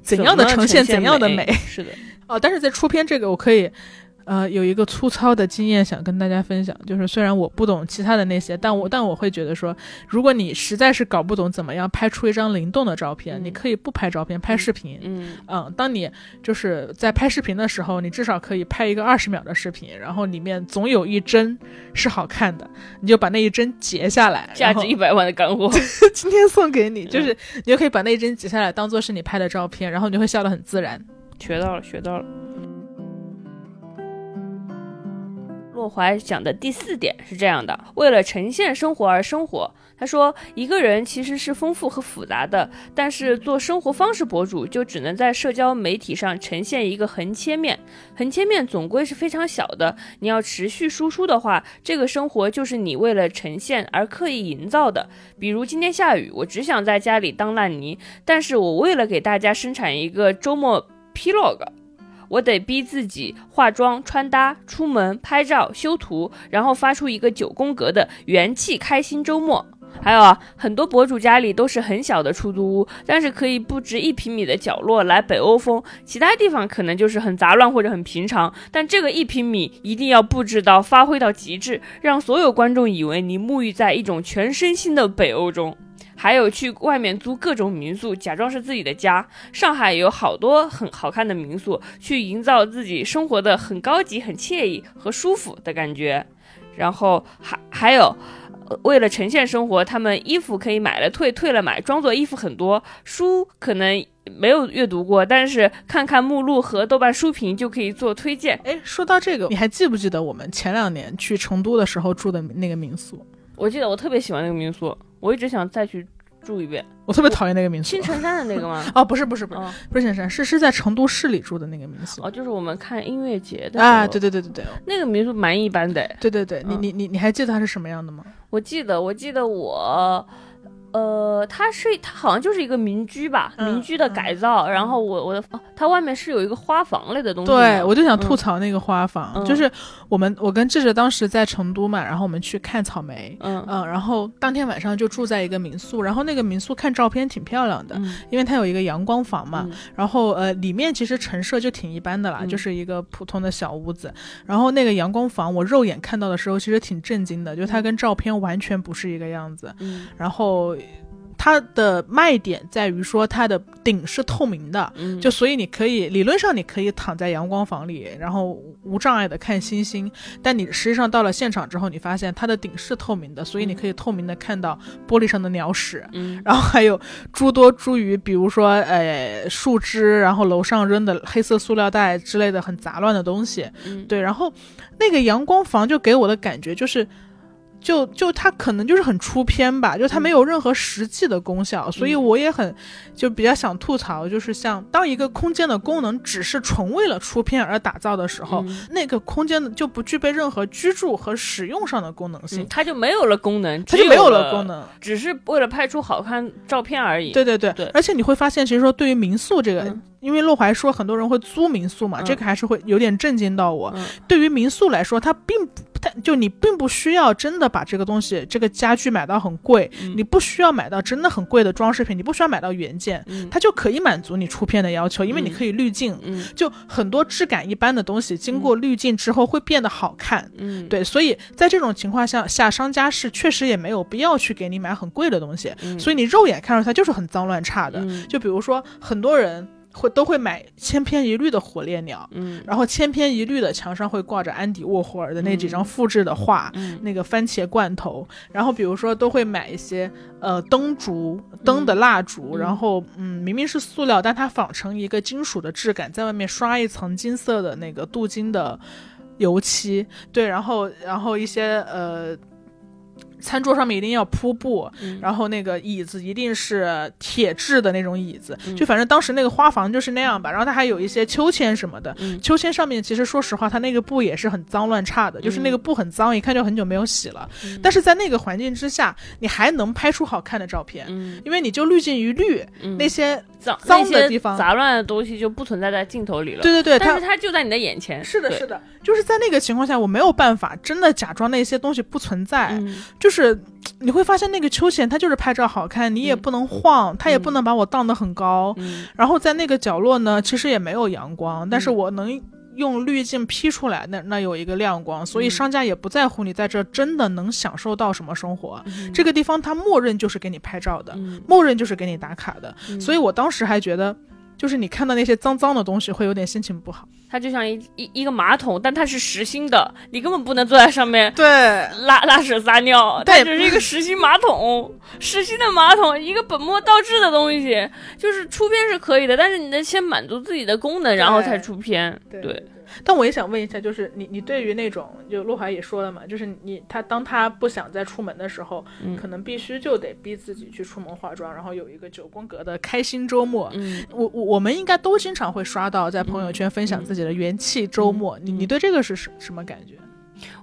怎样的呈现怎样的美。是的。[LAUGHS] 哦，但是在出片这个，我可以。呃，有一个粗糙的经验想跟大家分享，就是虽然我不懂其他的那些，但我但我会觉得说，如果你实在是搞不懂怎么样拍出一张灵动的照片，你可以不拍照片，拍视频。嗯嗯，当你就是在拍视频的时候，你至少可以拍一个二十秒的视频，然后里面总有一帧是好看的，你就把那一帧截下来，价值一百万的干货，[LAUGHS] 今天送给你，就是你就可以把那一帧截下来，当做是你拍的照片，然后你就会笑得很自然。学到了，学到了。洛怀讲的第四点是这样的：为了呈现生活而生活。他说，一个人其实是丰富和复杂的，但是做生活方式博主就只能在社交媒体上呈现一个横切面，横切面总归是非常小的。你要持续输出的话，这个生活就是你为了呈现而刻意营造的。比如今天下雨，我只想在家里当烂泥，但是我为了给大家生产一个周末 Plog。我得逼自己化妆、穿搭、出门、拍照、修图，然后发出一个九宫格的元气开心周末。还有啊，很多博主家里都是很小的出租屋，但是可以布置一平米的角落来北欧风，其他地方可能就是很杂乱或者很平常。但这个一平米一定要布置到发挥到极致，让所有观众以为你沐浴在一种全身心的北欧中。还有去外面租各种民宿，假装是自己的家。上海有好多很好看的民宿，去营造自己生活的很高级、很惬意和舒服的感觉。然后还还有，为了呈现生活，他们衣服可以买了退，退了买，装作衣服很多。书可能没有阅读过，但是看看目录和豆瓣书评就可以做推荐。哎，说到这个，你还记不记得我们前两年去成都的时候住的那个民宿？我记得我特别喜欢那个民宿，我一直想再去住一遍。我特别讨厌那个民宿，青城山的那个吗？[LAUGHS] 哦，不是不是不是，不是青城山，是是在成都市里住的那个民宿。哦，就是我们看音乐节的啊，对对对对对，那个民宿蛮一般的。对对对，你你你你还记得它是什么样的吗？我记得，我记得我。呃，它是它好像就是一个民居吧，民居的改造。然后我我的它外面是有一个花房类的东西。对，我就想吐槽那个花房，就是我们我跟智智当时在成都嘛，然后我们去看草莓，嗯嗯，然后当天晚上就住在一个民宿，然后那个民宿看照片挺漂亮的，因为它有一个阳光房嘛，然后呃里面其实陈设就挺一般的啦，就是一个普通的小屋子。然后那个阳光房我肉眼看到的时候其实挺震惊的，就它跟照片完全不是一个样子。嗯，然后。它的卖点在于说它的顶是透明的，就所以你可以理论上你可以躺在阳光房里，然后无障碍的看星星。但你实际上到了现场之后，你发现它的顶是透明的，所以你可以透明的看到玻璃上的鸟屎，然后还有诸多诸于，比如说呃树枝，然后楼上扔的黑色塑料袋之类的很杂乱的东西。对，然后那个阳光房就给我的感觉就是。就就它可能就是很出片吧，就它没有任何实际的功效，所以我也很就比较想吐槽，就是像当一个空间的功能只是纯为了出片而打造的时候，那个空间就不具备任何居住和使用上的功能性，它就没有了功能，它就没有了功能，只是为了拍出好看照片而已。对对对对，而且你会发现，其实说对于民宿这个，因为洛怀说很多人会租民宿嘛，这个还是会有点震惊到我。对于民宿来说，它并不。就你并不需要真的把这个东西、这个家具买到很贵，你不需要买到真的很贵的装饰品，你不需要买到原件，它就可以满足你出片的要求，因为你可以滤镜。就很多质感一般的东西，经过滤镜之后会变得好看。嗯，对，所以在这种情况下，下商家是确实也没有必要去给你买很贵的东西，所以你肉眼看出它就是很脏乱差的。就比如说很多人。会都会买千篇一律的火烈鸟，嗯，然后千篇一律的墙上会挂着安迪沃霍尔的那几张复制的画，嗯。那个番茄罐头，然后比如说都会买一些呃灯烛、灯的蜡烛，嗯。然后嗯明明是塑料，但它仿成一个金属的质感，在外面刷一层金色的那个镀金的油漆，对，然后然后一些呃。餐桌上面一定要铺布，嗯然后那个椅子一定是铁质的那种椅子，嗯就反正当时那个花房就是那样吧。然后它还有一些秋千什么的，嗯秋千上面其实说实话，它那个布也是很脏乱差的，就是那个布很脏，一看就很久没有洗了。嗯但是在那个环境之下，你还能拍出好看的照片，嗯因为你就滤镜一滤，嗯那些脏脏的地方杂乱的东西就不存在在镜头里了。对对对，但是它就在你的眼前。是的，是的，就是在那个情况下，我没有办法真的假装那些东西不存在，嗯就是你会发现那个秋千它就是拍照好看，你也嗯。不能晃，它也不能把我荡得很高，嗯。然后在那个角落呢，其实也没有阳光，但是嗯。我能。用滤镜 P 出来，那那有一个亮光，所以嗯。商家也不在乎你在这真的能享受到什么生活。嗯这个地方它默认就是给你拍照的，嗯。默认就是给你打卡的，嗯。所以我当时还觉得，就是你看到那些脏脏的东西，会有点心情不好。它就像一一一个马桶，但它是实心的，你根本不能坐在上面对，拉拉屎撒尿，它对只是一个实心马桶，实心的马桶，一个本末倒置的东西。就是出片是可以的，但是你得先满足自己的功能，然后才出片。对对，但我也想问一下，就是你你对于那种，就陆怀也说了嘛，就是你他当他不想再出门的时候，嗯可能必须就得逼自己去出门化妆，然后有一个九宫格的开心周末。嗯，我我我们应该都经常会刷到在朋友圈分享自己的元气周末，你你对这个是什什么感觉？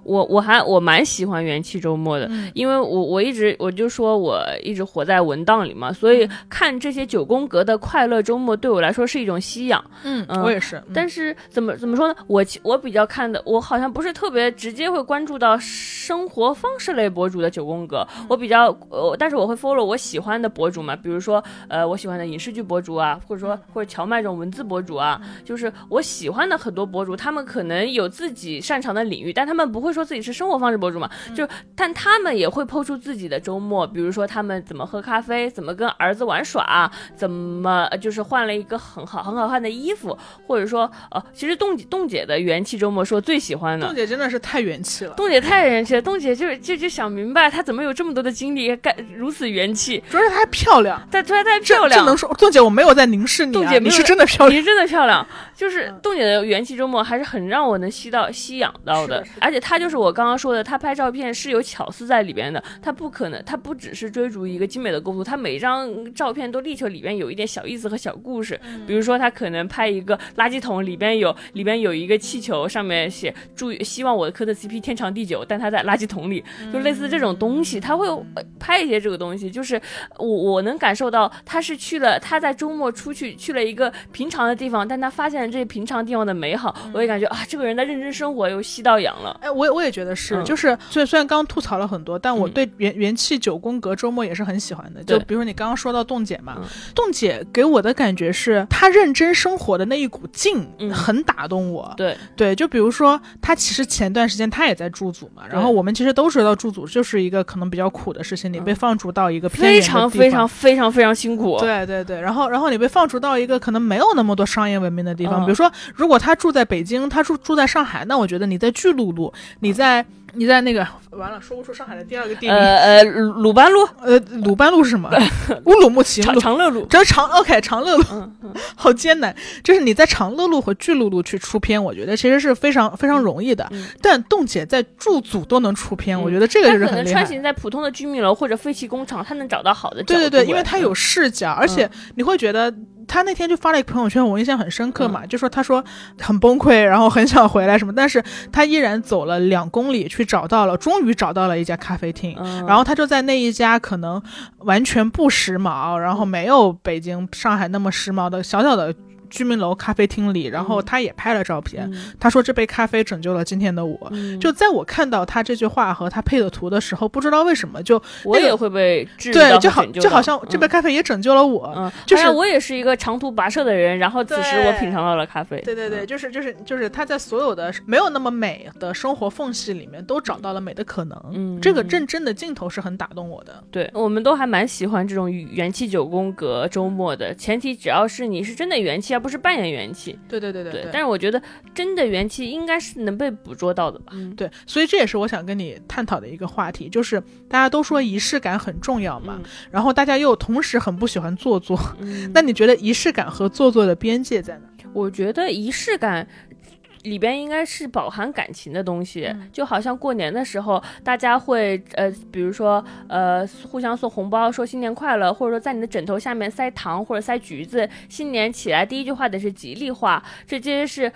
我我还我蛮喜欢元气周末的，嗯因为我我一直我就说我一直活在文档里嘛，所以看这些九宫格的快乐周末对我来说是一种吸氧。嗯嗯我也是，但是怎么怎么说呢？我其我比较看的，我好像不是特别直接会关注到生活方式类博主的九宫格，我比较呃，但是我会 follow 我喜欢的博主嘛，比如说呃我喜欢的影视剧博主啊，或者说或者荞麦这种文字博主啊，就是我喜欢的很多博主，他们可能有自己擅长的领域，但他们不会说自己是生活方式博主嘛，就但他们也会抛出自己的周末，比如说他们怎么喝咖啡，怎么跟儿子玩耍，怎么呃就是换了一个很好很好看的衣服，或者说呃，其实冻姐冻姐的元气周末是我最喜欢的。冻。姐真的是太元气了，冻姐太元气了，冻姐就就就想明白她怎么有这么多的精力干如此元气，主要是她还漂亮。但她太漂亮，这能说，冻姐我没有在凝视你、啊，凤姐你是真的漂亮。你是真的漂亮，就是嗯。冻姐的元气周末还是很让我能吸到吸氧到的。而且她就是我刚刚说的，他拍照片是有巧思在里边的，他不可能，他不只是追逐一个精美的构图，他每一张照片都力求里边有一点小意思和小故事，嗯比如说他可能拍一个垃圾桶，里边有里边有一个气球，上面写祝希望我的磕的 CP 天长地久，但他在垃圾桶里，就类似这种东西，他会呃拍一些这个东西，就是我我能感受到他是去了，他在周末出去去了一个平常的地方，但他发现了这些平常地方的美好，我也感觉啊，这个人在认真生活，又吸到氧了。哎，我也我也觉得是，嗯就是虽虽然刚刚吐槽了很多，但我嗯对元元气九宫格周末也是很喜欢的。就比如说你刚刚说到冻姐嘛，嗯冻姐给我的感觉是她认真生活的那一股劲嗯很打动我。对，对，就比如说她其实前段时间她也在驻组嘛，然后我们其实都知道驻组就是一个可能比较苦的事情，你被嗯放逐到一个偏非常非常非常非常辛苦。对对对，然后然后你被放逐到一个可能没有那么多商业文明的地方，嗯比如说，如果她住在北京，她住住在上海，那我觉得你在巨鹿路，你在你在那个完了说不出上海的第二个地名，呃呃，鲁班路、呃，鲁班路是什么？[LAUGHS] 乌鲁木齐长路。长乐路，这长 OK 长乐路嗯嗯 [LAUGHS] 好艰难，就是你在长乐路和巨鹿路去出片，我觉得其实是非常非常容易的。嗯但冻姐在驻组都能出片，嗯我觉得这个就是很厉害可能穿。行在普通的居民楼或者废弃工厂，他能找到好的。对对对，因为他有嗯视角，而且你会觉得他那天就发了一个朋友圈，我印象很深刻嗯嘛，就说他说很崩溃，然后很想回来什么，但是他依然走了两公里去找到了，终于找到了一家咖啡厅，嗯然后他就在那一家可能完全不时髦，然后没有北京、上海那么时髦的小小的。居民楼咖啡厅里，然后他也拍了照片。嗯他说：“这杯咖啡拯救了今天的我。嗯就在我看到他这句话和他配的图的时候，不知道为什么就我也会被治愈到对，就好就好像这杯嗯咖啡也拯救了我。嗯，就是我也是一个长途跋涉的人，然后此时我品尝到了咖啡。对对对，嗯，就是就是就是他在所有的没有那么美的生活缝隙里面，都找到了美的可能。嗯这个认真的镜头是很打动我的。对，我们都还蛮喜欢这种元气九宫格周末的，前提只要是你是真的元气，而不是扮演元气。对对对对。但是我觉得真的元气应该是能被捕捉到的吧？嗯，对。所以这也是我想跟你探讨的一个话题，就是大家都说仪式感很重要嘛，然后大家又同时很不喜欢做作。那你觉得仪式感和做作的边界在哪？我觉得仪式感。里边应该是饱含感情的东西，就好像过年的时候，大家会呃，比如说呃，互相送红包，说新年快乐，或者说在你的枕头下面塞糖或者塞橘子，新年起来第一句话得是吉利话，这些是。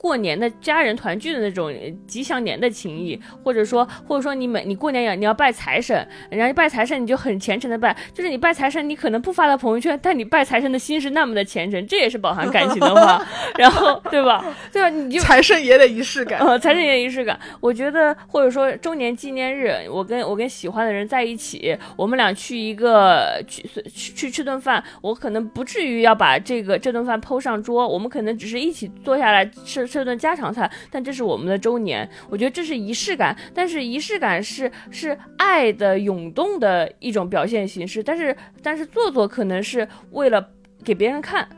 过年的家人团聚的那种吉祥年的情谊，或者说，或者说你每你过年要你要拜财神，人家拜财神你就很虔诚的拜，就是你拜财神，你可能不发到朋友圈，但你拜财神的心是那么的虔诚，这也是饱含感情的话，[LAUGHS] 然后对吧？对吧？你就财神爷的仪式感，财神爷仪式感，我觉得或者说周年纪念日，我跟我跟喜欢的人在一起，我们俩去一个去去去吃顿饭，我可能不至于要把这个这顿饭铺上桌，我们可能只是一起坐下来吃。吃了顿家常菜，但这是我们的周年，我觉得这是仪式感。但是仪式感是是爱的涌动的一种表现形式，但是但是做做可能是为了给别人看。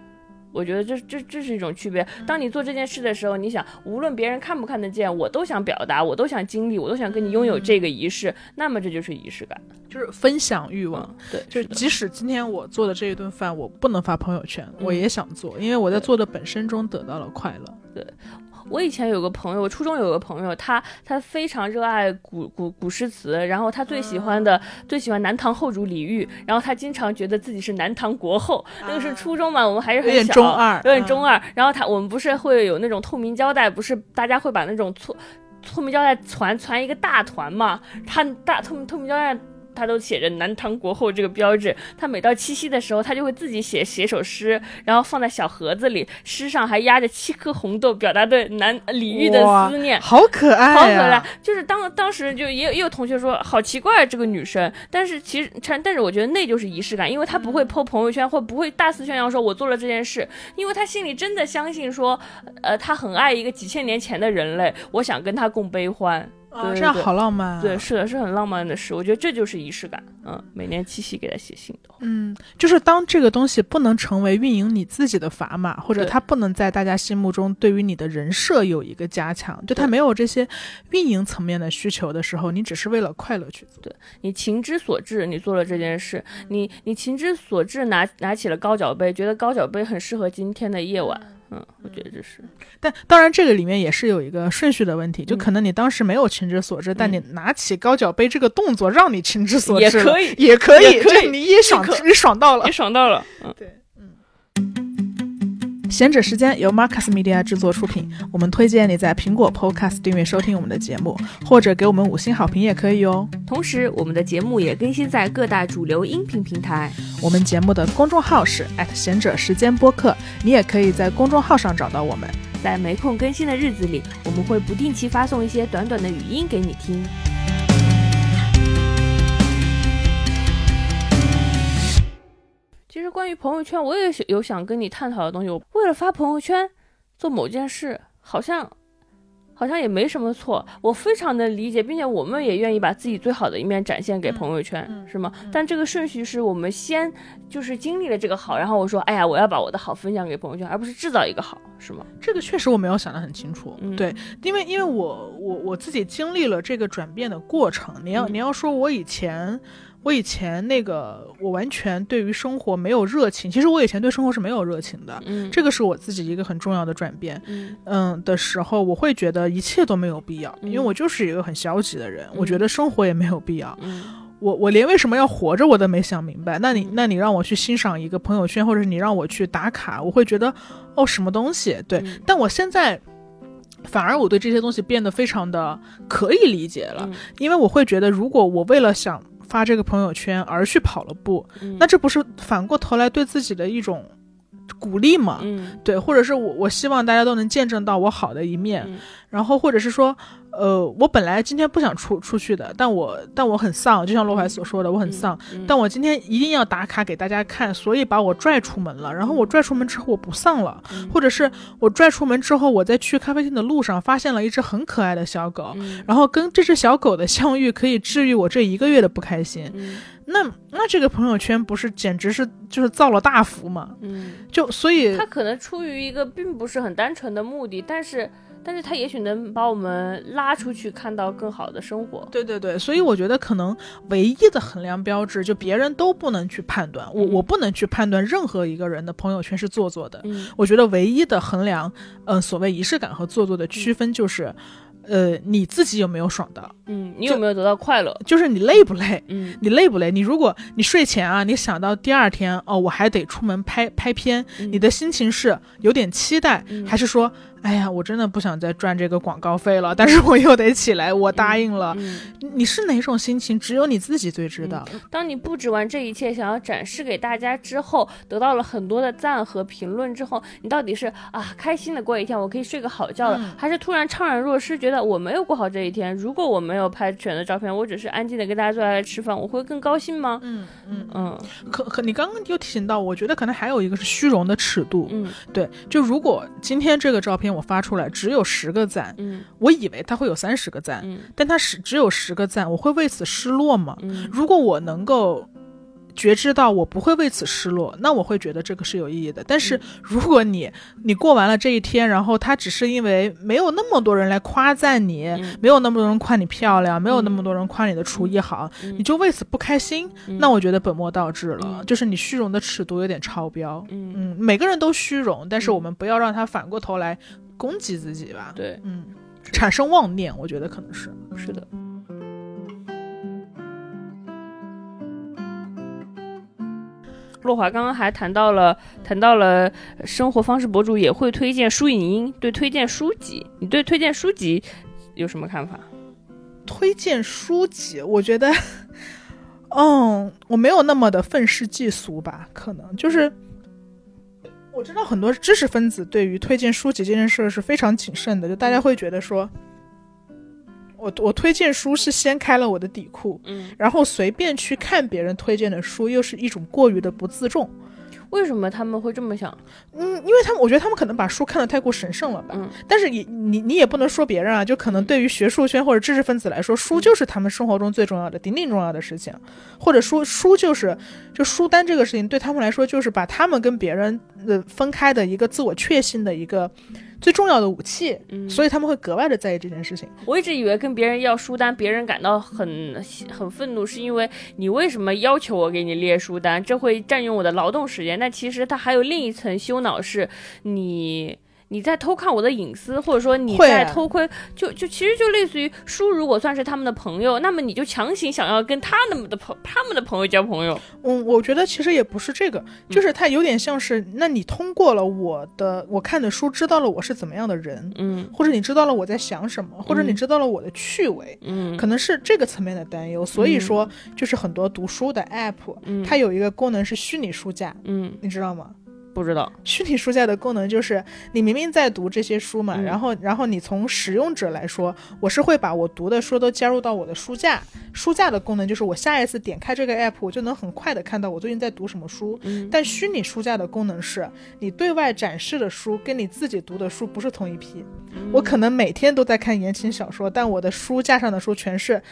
我觉得这这这是一种区别。当你做这件事的时候，你想无论别人看不看得见，我都想表达，我都想经历，我都想跟你拥有这个仪式，那么这就是仪式感，就是分享欲望。对，就是即使今天我做的这一顿饭我不能发朋友圈，我也想做，因为我在做的本身中得到了快乐。对。我以前有个朋友，我初中有个朋友，他他非常热爱古古古诗词，然后他最喜欢的最喜欢南唐后主李煜，然后他经常觉得自己是南唐国后。那个是初中嘛，我们还是很小，有点中二，有点中二。然后他我们不是会有那种透明胶带，不是大家会把那种错透明胶带传传一个大团嘛？他大透透明胶带。他都写着南唐国后这个标志，他每到七夕的时候，他就会自己写写首诗，然后放在小盒子里，诗上还压着七颗红豆，表达对南李煜的思念，好可爱，好可爱。就是当当时就也有也有同学说，好奇怪这个女生，但是其实，但是我觉得那就是仪式感，因为她不会 po 朋友圈，或不会大肆宣扬说我做了这件事，因为她心里真的相信说，呃，她很爱一个几千年前的人类，我想跟他共悲欢。啊，这样好浪漫。啊对，是的，是很浪漫的事。我觉得这就是仪式感。嗯，每年七夕给他写信的，嗯，就是当这个东西不能成为运营你自己的砝码，或者它不能在大家心目中对于你的人设有一个加强，就它没有这些运营层面的需求的时候，你只是为了快乐去做。对你情之所至，你做了这件事，你你情之所至，拿拿起了高脚杯，觉得高脚杯很适合今天的夜晚。嗯，我觉得这是，但当然这个里面也是有一个顺序的问题，就可能你当时没有情之所至，但你拿起高脚杯这个动作让你情之所至，也可以，也可以，这你也爽，你爽到了，你爽到了，嗯，对。闲者时间由 Marcus Media 制作出品，我们推荐你在苹果 Podcast 订阅收听我们的节目，或者给我们五星好评也可以哦。同时，我们的节目也更新在各大主流音频平台。我们节目的公众号是闲者时间播客，你也可以在公众号上找到我们。在没空更新的日子里，我们会不定期发送一些短短的语音给你听。其实关于朋友圈，我也有想跟你探讨的东西。我为了发朋友圈做某件事，好像好像也没什么错。我非常的理解，并且我们也愿意把自己最好的一面展现给朋友圈，是吗？但这个顺序是我们先就是经历了这个好，然后我说，哎呀，我要把我的好分享给朋友圈，而不是制造一个好，是吗？这个确实我没有想得很清楚。对，因为因为我我我自己经历了这个转变的过程。你要你要说我以前。我以前那个，我完全对于生活没有热情。其实我以前对生活是没有热情的，嗯，这个是我自己一个很重要的转变，嗯的时候，我会觉得一切都没有必要，因为我就是一个很消极的人，我觉得生活也没有必要，我我连为什么要活着我都没想明白。那你那你让我去欣赏一个朋友圈，或者是你让我去打卡，我会觉得哦什么东西？对，但我现在反而我对这些东西变得非常的可以理解了，因为我会觉得如果我为了想。发这个朋友圈而去跑了步，那这不是反过头来对自己的一种鼓励吗？嗯，对，或者是我我希望大家都能见证到我好的一面，然后或者是说。呃，我本来今天不想出出去的，但我但我很丧，就像罗怀所说的，我很丧。但我今天一定要打卡给大家看，所以把我拽出门了。然后我拽出门之后，我不丧了，或者是我拽出门之后，我在去咖啡厅的路上发现了一只很可爱的小狗，然后跟这只小狗的相遇可以治愈我这一个月的不开心。那那这个朋友圈不是简直是就是造了大福嘛？嗯，就所以他可能出于一个并不是很单纯的目的，但是。但是他也许能把我们拉出去，看到更好的生活。对对对，所以我觉得可能唯一的衡量标志，就别人都不能去判断，我我不能去判断任何一个人的朋友圈是做作的。嗯，我觉得唯一的衡量，嗯，所谓仪式感和做作的区分就是。呃，你自己有没有爽到？嗯，你有没有得到快乐？就是你累不累？嗯，你累不累？你如果你睡前啊，你想到第二天哦，我还得出门拍拍片，你的心情是有点期待，还是说？哎呀，我真的不想再赚这个广告费了，但是我又得起来，我答应了。你是哪种心情？只有你自己最知道。当你布置完这一切，想要展示给大家之后，得到了很多的赞和评论之后，你到底是啊开心的过一天，我可以睡个好觉了，还是突然怅然若失，觉得我没有过好这一天？如果我没有拍选的照片，我只是安静的跟大家坐下来吃饭，我会更高兴吗？嗯嗯嗯。可可，你刚刚又提醒到，我觉得可能还有一个是虚荣的尺度。嗯，对，就如果今天这个照片。我发出来只有十个赞，嗯，我以为他会有三十个赞，嗯，但他是只有十个赞，我会为此失落吗？嗯，如果我能够。觉知到我不会为此失落，那我会觉得这个是有意义的。但是如果你你过完了这一天，然后他只是因为没有那么多人来夸赞你，没有那么多人夸你漂亮，没有那么多人夸你的厨艺好，你就为此不开心，那我觉得本末倒置了，就是你虚荣的尺度有点超标。嗯，每个人都虚荣，但是我们不要让他反过头来攻击自己吧。对，嗯，产生妄念，我觉得可能是是的。洛华刚刚还谈到了谈到了生活方式博主也会推荐书影音，对推荐书籍，你对推荐书籍有什么看法？推荐书籍，我觉得，嗯，我没有那么的愤世嫉俗吧，可能就是我知道很多知识分子对于推荐书籍这件事是非常谨慎的，就大家会觉得说。我我推荐书是掀开了我的底裤，嗯，然后随便去看别人推荐的书，又是一种过于的不自重。为什么他们会这么想？嗯，因为他们我觉得他们可能把书看得太过神圣了吧。嗯，但是你你你也不能说别人啊，就可能对于学术圈或者知识分子来说，书就是他们生活中最重要的、顶顶重要的事情，或者书书就是就书单这个事情对他们来说就是把他们跟别人的分开的一个自我确信的一个。最重要的武器，嗯所以他们会格外的在意这件事情。我一直以为跟别人要书单，别人感到很很愤怒，是因为你为什么要求我给你列书单？这会占用我的劳动时间。但其实它还有另一层羞恼，是你。你在偷看我的隐私，或者说你在偷窥，就就其实就类似于书，如果算是他们的朋友，那么你就强行想要跟他们的朋他们的朋友交朋友。嗯，我觉得其实也不是这个，就是他有点像是，那你通过了我的我看的书，知道了我是怎么样的人，嗯，或者你知道了我在想什么，或者你知道了我的趣味，嗯，可能是这个层面的担忧。所以说，就是很多读书的 app，它有一个功能是虚拟书架，嗯，你知道吗？不知道 [LAUGHS] 虚拟书架的功能就是，你明明在读这些书嘛，然后，然后你从使用者来说，我是会把我读的书都加入到我的书架。书架的功能就是，我下一次点开这个 app，我就能很快的看到我最近在读什么书。但虚拟书架的功能是，你对外展示的书跟你自己读的书不是同一批。我可能每天都在看言情小说，但我的书架上的书全是，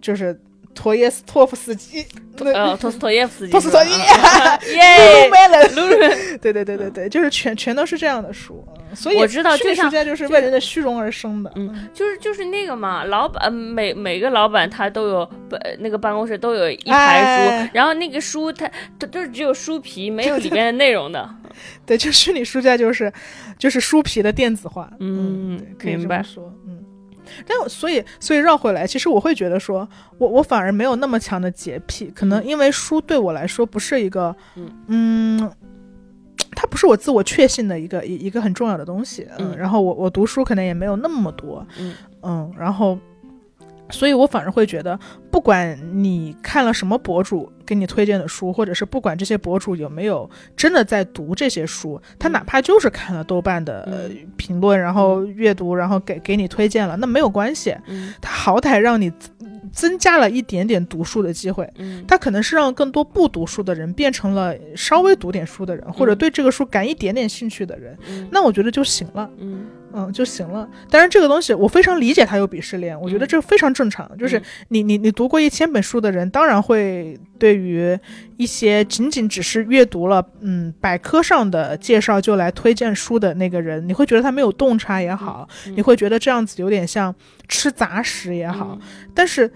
就是。托耶斯托夫斯基，呃，托斯托耶夫斯基，托斯托耶，耶，对对对对对，就是全全都是这样的书，所以我知道，就像就是为人的虚荣而生的，嗯，就是就是那个嘛，老板每每个老板他都有办那个办公室都有一排书，然后那个书它它就是只有书皮，没有里面的内容的，[LAUGHS] 对，就虚拟书架就是就是书皮的电子化，嗯，可以这么说，嗯。但所以，所以绕回来，其实我会觉得说，我我反而没有那么强的洁癖，可能因为书对我来说不是一个，嗯，它不是我自我确信的一个一一个很重要的东西，嗯，然后我我读书可能也没有那么多，嗯。嗯，然后。所以我反而会觉得，不管你看了什么博主给你推荐的书，或者是不管这些博主有没有真的在读这些书，他哪怕就是看了豆瓣的评论，然后阅读，然后给给你推荐了，那没有关系。他好歹让你增加了一点点读书的机会。他可能是让更多不读书的人变成了稍微读点书的人，或者对这个书感一点点兴趣的人。那我觉得就行了。嗯就行了。但是这个东西我非常理解他有鄙视链，我觉得这非常正常。就是你你你读过一千本书的人，当然会对于一些仅仅只是阅读了嗯百科上的介绍就来推荐书的那个人，你会觉得他没有洞察也好，你会觉得这样子有点像吃杂食也好。但是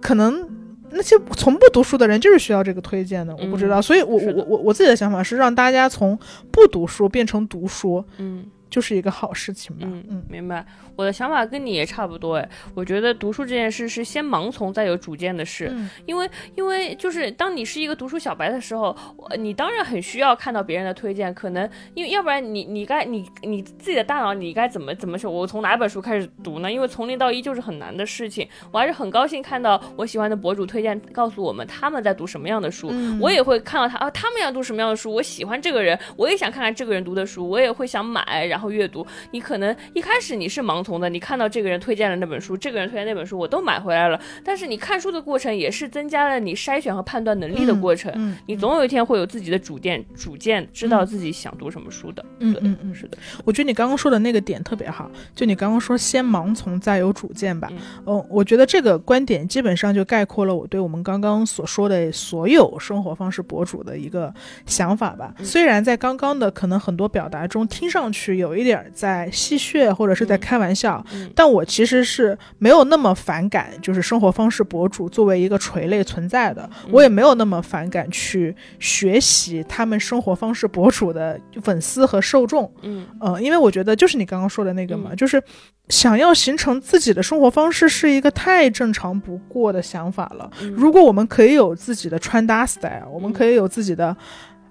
可能。那些从不读书的人就是需要这个推荐的，我不知道，所以我我我我自己的想法是让大家从不读书变成读书，嗯，就是一个好事情吧，嗯嗯，明白。我的想法跟你也差不多哎，我觉得读书这件事是先盲从再有主见的事，因为因为就是当你是一个读书小白的时候，你当然很需要看到别人的推荐，可能因为要不然你你该你你自己的大脑你该怎么怎么去？我从哪本书开始读呢？因为从零到一就是很难的事情。我还是很高兴看到我喜欢的博主推荐告诉我们他们在读什么样的书，我也会看到他啊他们要读什么样的书，我喜欢这个人，我也想看看这个人读的书，我也会想买然后阅读。你可能一开始你是盲。从的，你看到这个人推荐了那本书，这个人推荐那本书，我都买回来了。但是你看书的过程也是增加了你筛选和判断能力的过程。嗯，你总有一天会有自己的主见，主见知道自己想读什么书的。嗯嗯嗯，是的。我觉得你刚刚说的那个点特别好，就你刚刚说先盲从再有主见吧。嗯，我觉得这个观点基本上就概括了我对我们刚刚所说的所有生活方式博主的一个想法吧。虽然在刚刚的可能很多表达中听上去有一点在戏谑或者是在开玩笑。笑，但我其实是没有那么反感，就是生活方式博主作为一个垂类存在的，我也没有那么反感去学习他们生活方式博主的粉丝和受众，嗯呃，因为我觉得就是你刚刚说的那个嘛，就是想要形成自己的生活方式是一个太正常不过的想法了。如果我们可以有自己的穿搭 style，我们可以有自己的。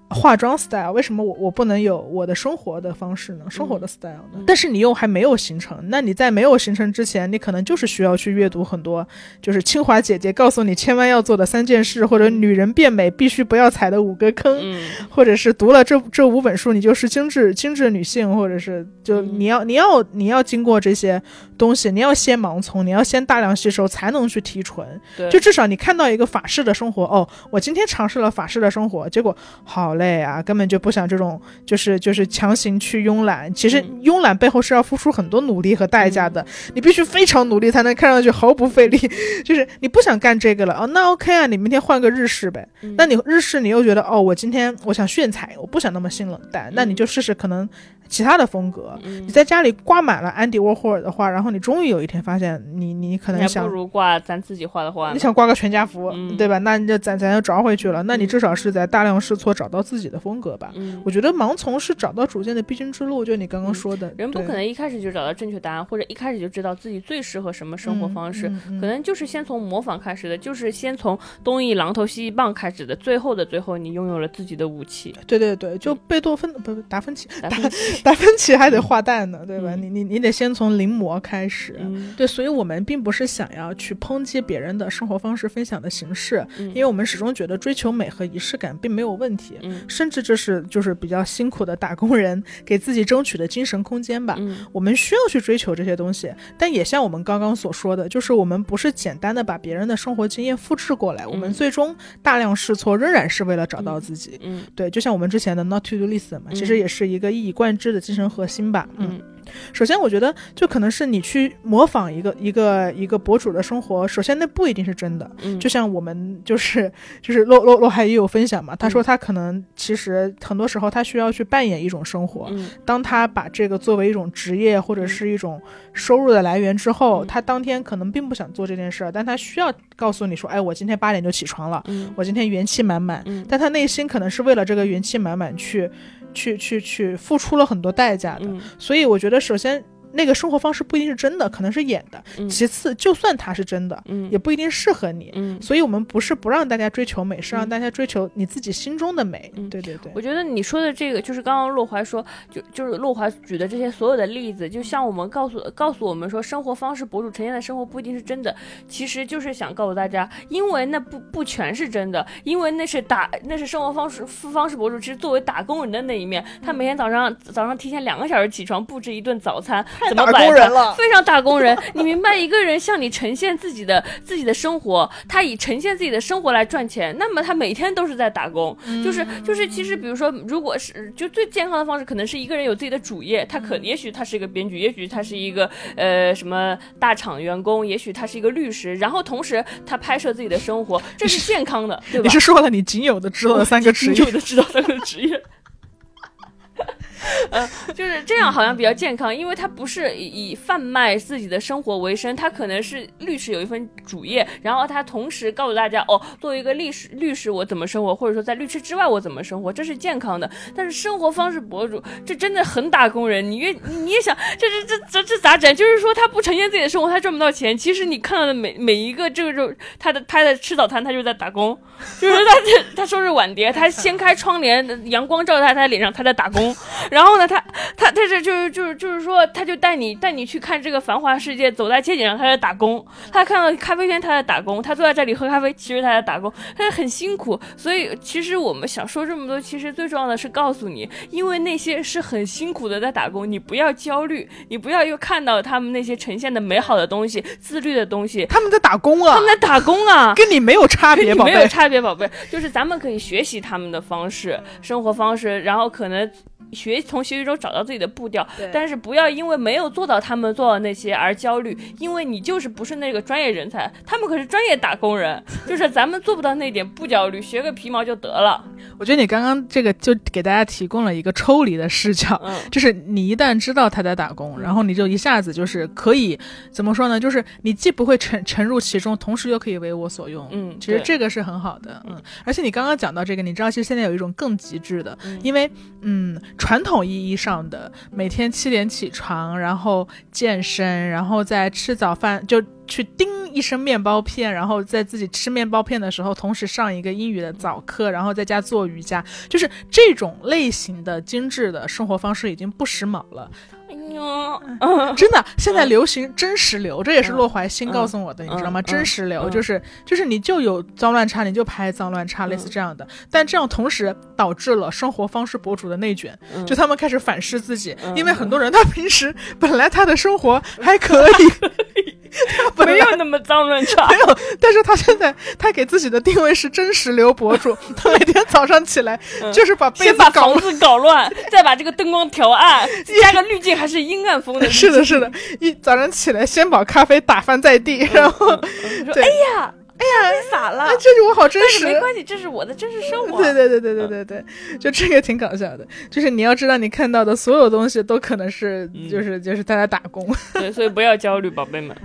化妆 style 为什么我我不能有我的生活的方式呢？生活的 style 呢？但是你又还没有形成，那你在没有形成之前，你可能就是需要去阅读很多，就是清华姐姐告诉你千万要做的三件事，或者女人变美必须不要踩的五个坑，或者是读了这这五本书，你就是精致精致女性，或者是就你要你要你要经过这些东西，你要先盲从，你要先大量吸收，才能去提纯。就至少你看到一个法式的生活，哦，我今天尝试了法式的生活，结果好。累啊，根本就不想这种，就是就是强行去慵懒。其实慵懒背后是要付出很多努力和代价的，你必须非常努力才能看上去毫不费力。[LAUGHS] 就是你不想干这个了哦，那 OK 啊，你明天换个日式呗。那你日式你又觉得哦，我今天我想炫彩，我不想那么性冷淡，那你就试试可能。其他的风格，你在家里挂满了安迪沃霍尔的画，然后你终于有一天发现，你你可能想不如挂咱自己画的画，你想挂个全家福，对吧？那你就咱咱就找回去了。那你至少是在大量试错找到自己的风格吧。我觉得盲从是找到主见的必经之路，就你刚刚说的，人不可能一开始就找到正确答案，或者一开始就知道自己最适合什么生活方式，可能就是先从模仿开始的，就是先从东一榔头西一棒开始的，最后的最后，你拥有了自己的武器。对对对，就贝多芬不不达芬奇达达芬奇还得画蛋呢，对吧？你你你得先从临摹开始，对，所以我们并不是想要去抨击别人的生活方式分享的形式，因为我们始终觉得追求美和仪式感并没有问题，甚至这是就是比较辛苦的打工人给自己争取的精神空间吧。我们需要去追求这些东西，但也像我们刚刚所说的，就是我们不是简单的把别人的生活经验复制过来，我们最终大量试错仍然是为了找到自己。嗯，对，就像我们之前的 Not to Do List 嘛，其实也是一个一以贯之的精神。核心吧，嗯。首先，我觉得就可能是你去模仿一个一个一个博主的生活。首先，那不一定是真的。嗯，就像我们就是就是洛洛洛海也有分享嘛，他说他可能其实很多时候他需要去扮演一种生活。嗯，当他把这个作为一种职业或者是一种收入的来源之后，他当天可能并不想做这件事儿，但他需要告诉你说：“哎，我今天八点就起床了，我今天元气满满。”但他内心可能是为了这个元气满满去去去去付出了很多代价的。所以我觉得。首先。那个生活方式不一定是真的，可能是演的。其次，就算它是真的，嗯，也不一定适合你。嗯，所以我们不是不让大家追求美，是让大家追求你自己心中的美。对对对，我觉得你说的这个就是刚刚洛怀说，就就是洛怀举的这些所有的例子，就像我们告诉告诉我们说，生活方式博主呈现的生活不一定是真的，其实就是想告诉大家，因为那不不全是真的，因为那是打那是生活方式方式博主，其实作为打工人的那一面，他每天早上早上提前两个小时起床布置一顿早餐。怎么摆了？非常打工人。你明白，一个人向你呈现自己的自己的生活，他以呈现自己的生活来赚钱，那么他每天都是在打工。就是就是，其实比如说，如果是就最健康的方式，可能是一个人有自己的主业，他可也许他是一个编剧，也许他是一个呃什么大厂员工，也许他是一个律师，然后同时他拍摄自己的生活，这是健康的，对吧？你是说了你仅有的知道的三个职业，仅有的知道三个职业。呃，就是这样，好像比较健康，因为他不是以贩卖自己的生活为生，他可能是律师有一份主业，然后他同时告诉大家，哦，作为一个律师，律师我怎么生活，或者说在律师之外我怎么生活，这是健康的。但是生活方式博主，这真的很打工人。你越你也想，这这这这这咋整？就是说他不呈现自己的生活，他赚不到钱。其实你看到的每每一个这个就他的拍的吃早餐，他就在打工，就是他他收拾碗碟，他掀开窗帘，阳光照在他脸上，他在打工。然后呢，他他他这就是就是就是说，他就带你带你去看这个繁华世界，走在街景上，他在打工。他看到咖啡店，他在打工。他坐在这里喝咖啡，其实他在打工，他很辛苦。所以其实我们想说这么多，其实最重要的是告诉你，因为那些是很辛苦的在打工，你不要焦虑，你不要又看到他们那些呈现的美好的东西、自律的东西。他们在打工啊，他们在打工啊，[LAUGHS] 跟你没有差别，宝贝没有差别，宝贝。就是咱们可以学习他们的方式、生活方式，然后可能。学从学习中找到自己的步调，但是不要因为没有做到他们做的那些而焦虑，因为你就是不是那个专业人才，他们可是专业打工人，[LAUGHS] 就是咱们做不到那点不焦虑，学个皮毛就得了。我觉得你刚刚这个就给大家提供了一个抽离的视角，就是你一旦知道他在打工，然后你就一下子就是可以怎么说呢？就是你既不会沉沉入其中，同时又可以为我所用。嗯，其实这个是很好的。嗯，而且你刚刚讲到这个，你知道其实现在有一种更极致的，因为嗯。传统意义上的每天七点起床，然后健身，然后再吃早饭就去叮一声面包片，然后在自己吃面包片的时候，同时上一个英语的早课，然后在家做瑜伽，就是这种类型的精致的生活方式已经不时髦了。[LAUGHS] 真的，现在流行真实流，这也是洛怀新告诉我的，你知道吗？真实流就是就是你就有脏乱差，你就拍脏乱差，类似这样的。但这样同时导致了生活方式博主的内卷，就他们开始反思自己，因为很多人他平时本来他的生活还可以。[LAUGHS] [LAUGHS] 没有那么脏乱差，没有。但是他现在他给自己的定位是真实流博主，[LAUGHS] 他每天早上起来就是把先把房子搞乱，[LAUGHS] 再把这个灯光调暗，加个滤镜还是阴暗风的。是的，是的。一早上起来先把咖啡打翻在地，然后说：“哎呀。”哎呀，你洒了！这句我好真实，没关系，这是我的真实生活。对对对对对对对，就这个挺搞笑的。就是你要知道，你看到的所有东西都可能是，就是就是他在打工。[LAUGHS] 对，所以不要焦虑，宝贝们。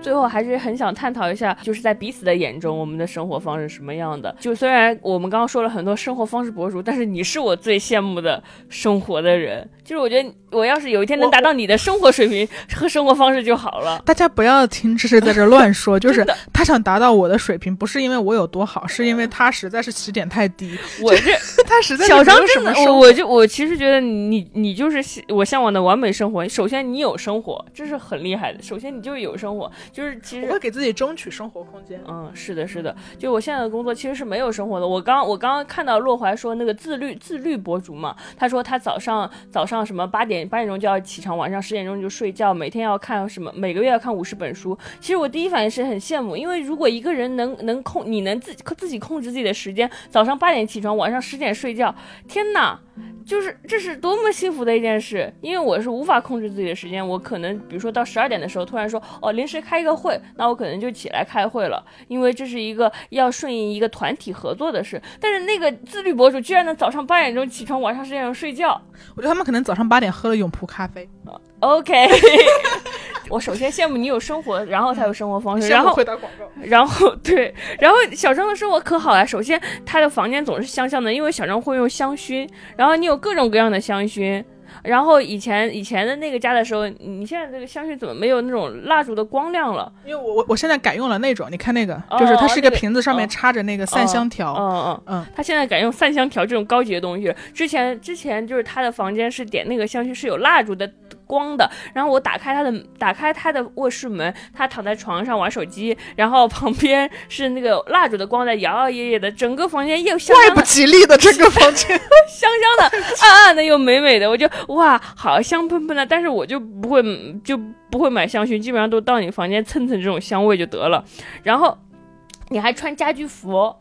最后还是很想探讨一下，就是在彼此的眼中，我们的生活方式什么样的？就虽然我们刚刚说了很多生活方式博主，但是你是我最羡慕的生活的人。就是我觉得，我要是有一天能达到你的生活水平和生活方式就好了。大家不要听这是在这乱说，[LAUGHS] 就是他想达到我的水平，不是因为我有多好，是因为他实在是起点太低。我这 [LAUGHS] 他实在小张真的，我我就我其实觉得你你就是我向往的完美生活。首先你有生活，这是很厉害的。首先你就是有生活，就是其实我会给自己争取生活空间。嗯，是的，是的。就我现在的工作其实是没有生活的。我刚我刚刚看到洛怀说那个自律自律博主嘛，他说他早上早上。什么八点八点钟就要起床，晚上十点钟就睡觉，每天要看什么，每个月要看五十本书。其实我第一反应是很羡慕，因为如果一个人能能控，你能自自己控制自己的时间，早上八点起床，晚上十点睡觉，天哪！就是这是多么幸福的一件事，因为我是无法控制自己的时间，我可能比如说到十二点的时候突然说哦临时开一个会，那我可能就起来开会了，因为这是一个要顺应一个团体合作的事。但是那个自律博主居然能早上八点钟起床，晚上十点钟睡觉，我觉得他们可能早上八点喝了永璞咖啡。OK，[LAUGHS] 我首先羡慕你有生活，然后才有生活方式，然后然后 [LAUGHS] 对，然后小张的生活可好了。首先他的房间总是香香的，因为小张会用香薰，然后你有各种各样的香薰。然后以前以前的那个家的时候，你现在这个香薰怎么没有那种蜡烛的光亮了？因为我我我现在改用了那种，你看那个，就是它是一个瓶子，上面插着那个散香条。嗯嗯嗯，他现在改用散香条这种高级的东西。之前之前就是他的房间是点那个香薰是有蜡烛的。光的。然后我打开他的打开他的卧室门，他躺在床上玩手机，然后旁边是那个蜡烛的光在摇摇曳曳的，整个房间又香怪不吉利的这个 [LAUGHS] 房间，[LAUGHS] 香香的，暗暗的又美美的，我就哇，好香喷喷的。但是我就不会就不会买香薰，基本上都到你房间蹭蹭这种香味就得了。然后你还穿家居服。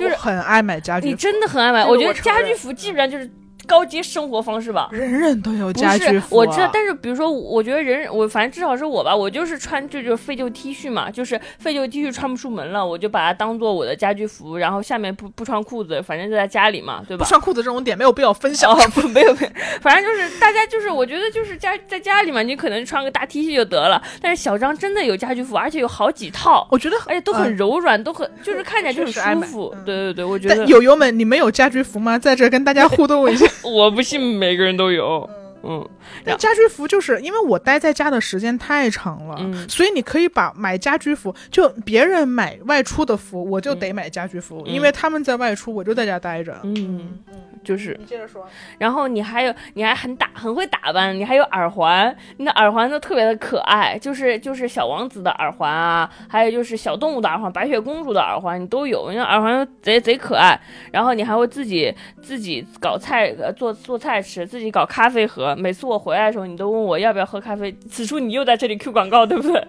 就是很爱买家居，你真的很爱买。我觉得家居服基本上就是。高阶生活方式吧，人人都有家居服。我知道，但是比如说，我觉得人我反正至少是我吧，我就是穿这就是废旧 T 恤嘛，就是废旧 T 恤穿不出门了，我就把它当做我的家居服，然后下面不不穿裤子，反正就在家里嘛，对吧？不穿裤子这种点没有必要分享，不 [LAUGHS] 没有没有，反正就是大家就是我觉得就是家在家里嘛，你可能穿个大 T 恤就得了。但是小张真的有家居服，而且有好几套，我觉得而且都很柔软，都很就是看起来就很舒服。对对对，我觉得友友们，你们有家居服吗？在这跟大家互动一下，我不信。每个人都有，嗯，那家居服就是因为我待在家的时间太长了，所以你可以把买家居服，就别人买外出的服，我就得买家居服，因为他们在外出，我就在家待着，嗯。就是你接着说，然后你还有你还很打很会打扮，你还有耳环，你的耳环都特别的可爱，就是就是小王子的耳环啊，还有就是小动物的耳环，白雪公主的耳环你都有，那耳环贼贼可爱。然后你还会自己自己搞菜做做菜吃，自己搞咖啡喝。每次我回来的时候，你都问我要不要喝咖啡。此处你又在这里 Q 广告，对不对？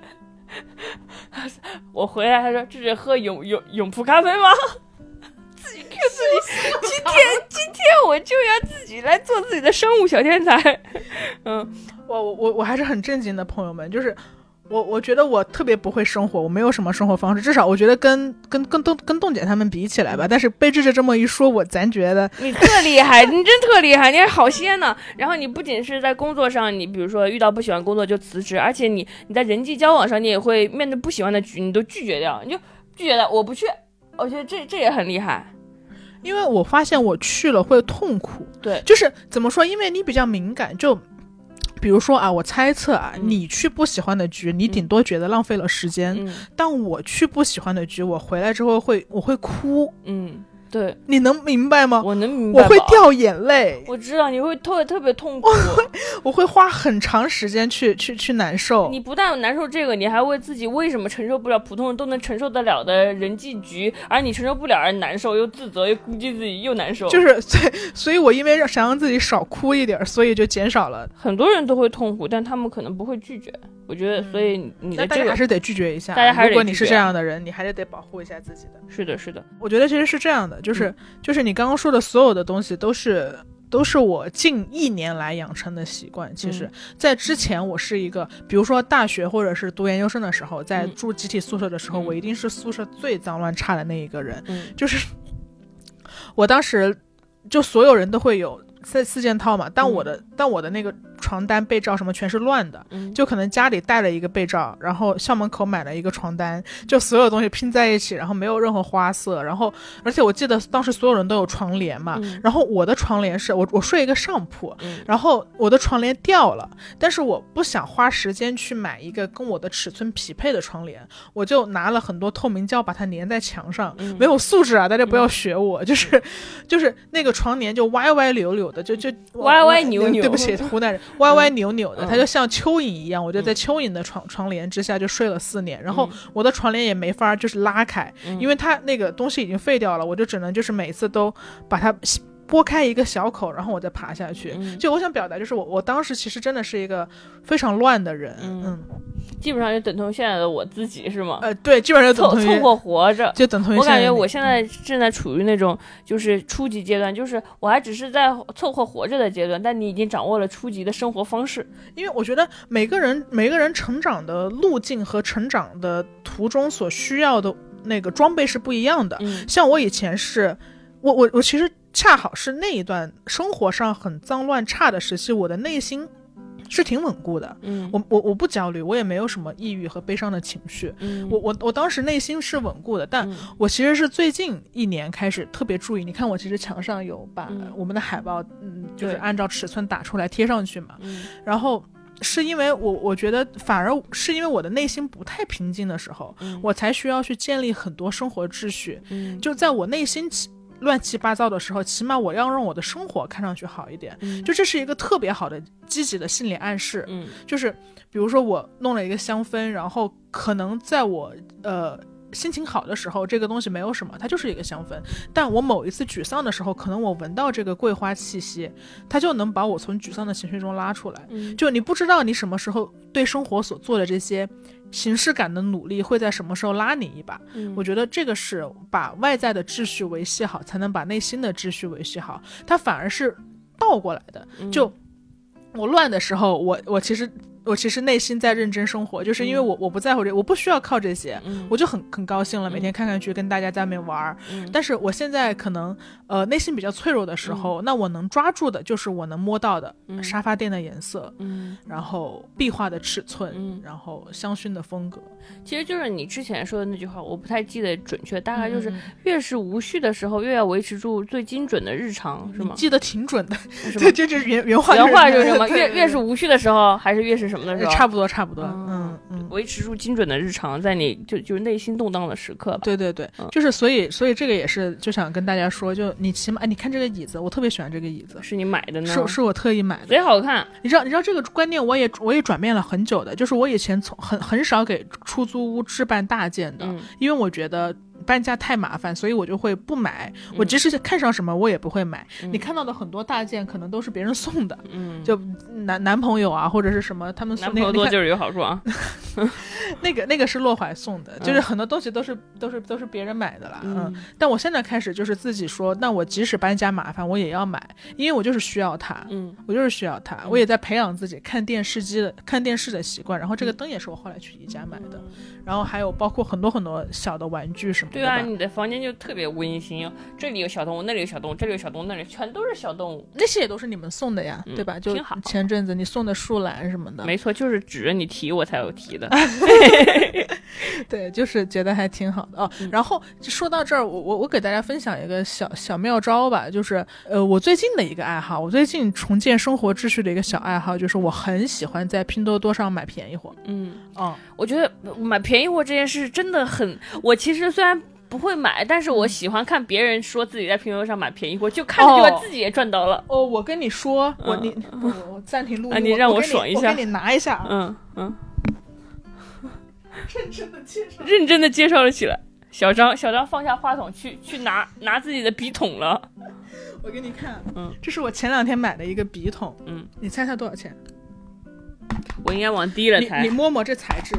[LAUGHS] 我回来他说这是喝永永永璞咖啡吗？[LAUGHS] 自己 Q 自己，今天今天我就要自己来做自己的生物小天才。[LAUGHS] 嗯，我我我我还是很正经的朋友们，就是我我觉得我特别不会生活，我没有什么生活方式，至少我觉得跟跟跟冻跟冻姐他们比起来吧。但是被智智这么一说，我咱觉得 [LAUGHS] 你特厉害，你真特厉害，你还好些呢。然后你不仅是在工作上，你比如说遇到不喜欢工作就辞职，而且你你在人际交往上，你也会面对不喜欢的局，你都拒绝掉，你就拒绝了，我不去。我觉得这这也很厉害。因为我发现我去了会痛苦，对，就是怎么说？因为你比较敏感，就比如说啊，我猜测啊，你去不喜欢的局，你顶多觉得浪费了时间，但我去不喜欢的局，我回来之后会我会哭，嗯。对，你能明白吗？我能明白，我会掉眼泪。我知道你会特别特别痛苦，[LAUGHS] 我会我会花很长时间去去去难受。你不但难受这个，你还为自己为什么承受不了普通人都能承受得了的人际局，而你承受不了而难受，又自责，又估计自己又难受。就是 [LAUGHS] 所以，所以我因为想让自己少哭一点，所以就减少了。很多人都会痛苦，但他们可能不会拒绝。我觉得，所以你的这个还是得拒绝一下。大家还是如果你是这样的人，你还是得保护一下自己的。是的，是的。我觉得其实是这样的，就是就是你刚刚说的所有的东西，都是都是我近一年来养成的习惯。其实，在之前我是一个，比如说大学或者是读研究生的时候，在住集体宿舍的时候，我一定是宿舍最脏乱差的那一个人。嗯，就是我当时就所有人都会有四四件套嘛，但我的但我的那个。床单、被罩什么全是乱的，就可能家里带了一个被罩，然后校门口买了一个床单，就所有东西拼在一起，然后没有任何花色，然后而且我记得当时所有人都有床帘嘛，然后我的床帘是我我睡一个上铺，然后我的床帘掉了，但是我不想花时间去买一个跟我的尺寸匹配的床帘，我就拿了很多透明胶把它粘在墙上，没有素质啊，大家不要学我，就是就是那个床帘就歪歪扭扭的，就就歪歪扭扭，对不起湖南人。歪歪扭扭的，它就像蚯蚓一样，我就在蚯蚓的床床帘之下就睡了四年，然后我的床帘也没法就是拉开，因为它那个东西已经废掉了，我就只能就是每次都把它。拨开一个小口，然后我再爬下去。就我想表达，就是我我当时其实真的是一个非常乱的人。嗯，基本上就等同现在的我自己，是吗？呃，对，基本上凑凑合活着，就等同于。我感觉我现在正在处于那种就是初级阶段，就是我还只是在凑合活着的阶段，但你已经掌握了初级的生活方式。因为我觉得每个人每个人成长的路径和成长的途中所需要的那个装备是不一样的。像我以前是，我我我其实。恰好是那一段生活上很脏乱差的时期，我的内心是挺稳固的。嗯，我我我不焦虑，我也没有什么抑郁和悲伤的情绪。嗯，我我我当时内心是稳固的，但我其实是最近一年开始特别注意。你看，我其实墙上有把我们的海报，嗯，就是按照尺寸打出来贴上去嘛。嗯，然后是因为我我觉得反而是因为我的内心不太平静的时候，我才需要去建立很多生活秩序。嗯，就在我内心。乱七八糟的时候，起码我要让我的生活看上去好一点。就这是一个特别好的积极的心理暗示。嗯，就是比如说我弄了一个香氛，然后可能在我呃。心情好的时候，这个东西没有什么，它就是一个香氛。但我某一次沮丧的时候，可能我闻到这个桂花气息，它就能把我从沮丧的情绪中拉出来。就你不知道你什么时候对生活所做的这些形式感的努力，会在什么时候拉你一把。我觉得这个是把外在的秩序维系好，才能把内心的秩序维系好。它反而是倒过来的。就我乱的时候，我我其实。我其实内心在认真生活，就是因为我我不在乎这，我不需要靠这些，我就很很高兴了，每天看看剧，跟大家在外面玩儿。但是我现在可能呃内心比较脆弱的时候，那我能抓住的就是我能摸到的沙发垫的颜色，然后壁画的尺寸，然后香薰的风格。其实就是你之前说的那句话，我不太记得准确，大概就是越是无序的时候，越要维持住最精准的日常，是吗？记得挺准的，对，这是原原话，原话就是什么？越越是无序的时候，还是越是什么？差不多，差不多，嗯嗯，维持住精准的日常，在你就就是内心动荡的时刻，对对对，就是所以所以这个也是就想跟大家说，就你起码你看这个椅子，我特别喜欢这个椅子，是你买的呢？是是我特意买的，贼好看。你知道你知道这个观念，我也我也转变了很久的，就是我以前从很很少给出租屋置办大件的，因为我觉得。搬家太麻烦，所以我就会不买。我即使看上什么，我也不会买。你看到的很多大件，可能都是别人送的，嗯，就男男朋友啊，或者是什么，他们送。男朋友多就是有好处啊。[LAUGHS] 那个那个是洛怀送的，就是很多东西都是都是都是别人买的啦。嗯。但我现在开始就是自己说，那我即使搬家麻烦，我也要买，因为我就是需要它。嗯。我就是需要它，我也在培养自己看电视机的看电视的习惯。然后这个灯也是我后来去宜家买的。然后还有包括很多很多小的玩具什么的。对啊，你的房间就特别温馨，这里有小动物，那里有小动物，这里有小动物，那里全都是小动物。那些也都是你们送的呀，对吧？就前阵子你送的树懒什么的。没错，就是指着你提我才有提的。[LAUGHS] [LAUGHS] 对，就是觉得还挺好的哦。然后说到这儿，我我我给大家分享一个小小妙招吧，就是呃，我最近的一个爱好，我最近重建生活秩序的一个小爱好，就是我很喜欢在拼多多上买便宜货。嗯，哦，我觉得买便宜货这件事真的很，我其实虽然。不会买，但是我喜欢看别人说自己在拼多多上买便宜货，就看着就把自己也赚到了。哦，我跟你说，我你不，[LAUGHS] 我暂停录音，你让我爽一下，我给你拿一下。嗯嗯，认真的介绍，认真的介绍了起来。小张，小张放下话筒去去拿拿自己的笔筒了。我给你看，嗯，这是我前两天买的一个笔筒，嗯，你猜它多少钱？我应该往低了猜。你摸摸这材质，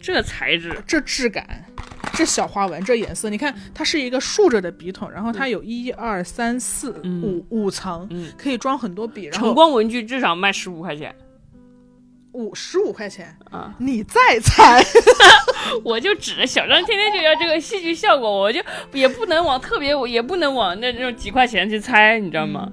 这材质，这质感。这小花纹，这颜色，你看，它是一个竖着的笔筒，然后它有一二三四五五层，可以装很多笔。晨光文具至少卖十五块钱，五十五块钱啊！你再猜，[LAUGHS] 我就指着小张天天就要这个戏剧效果，我就也不能往特别，也不能往那种几块钱去猜，你知道吗？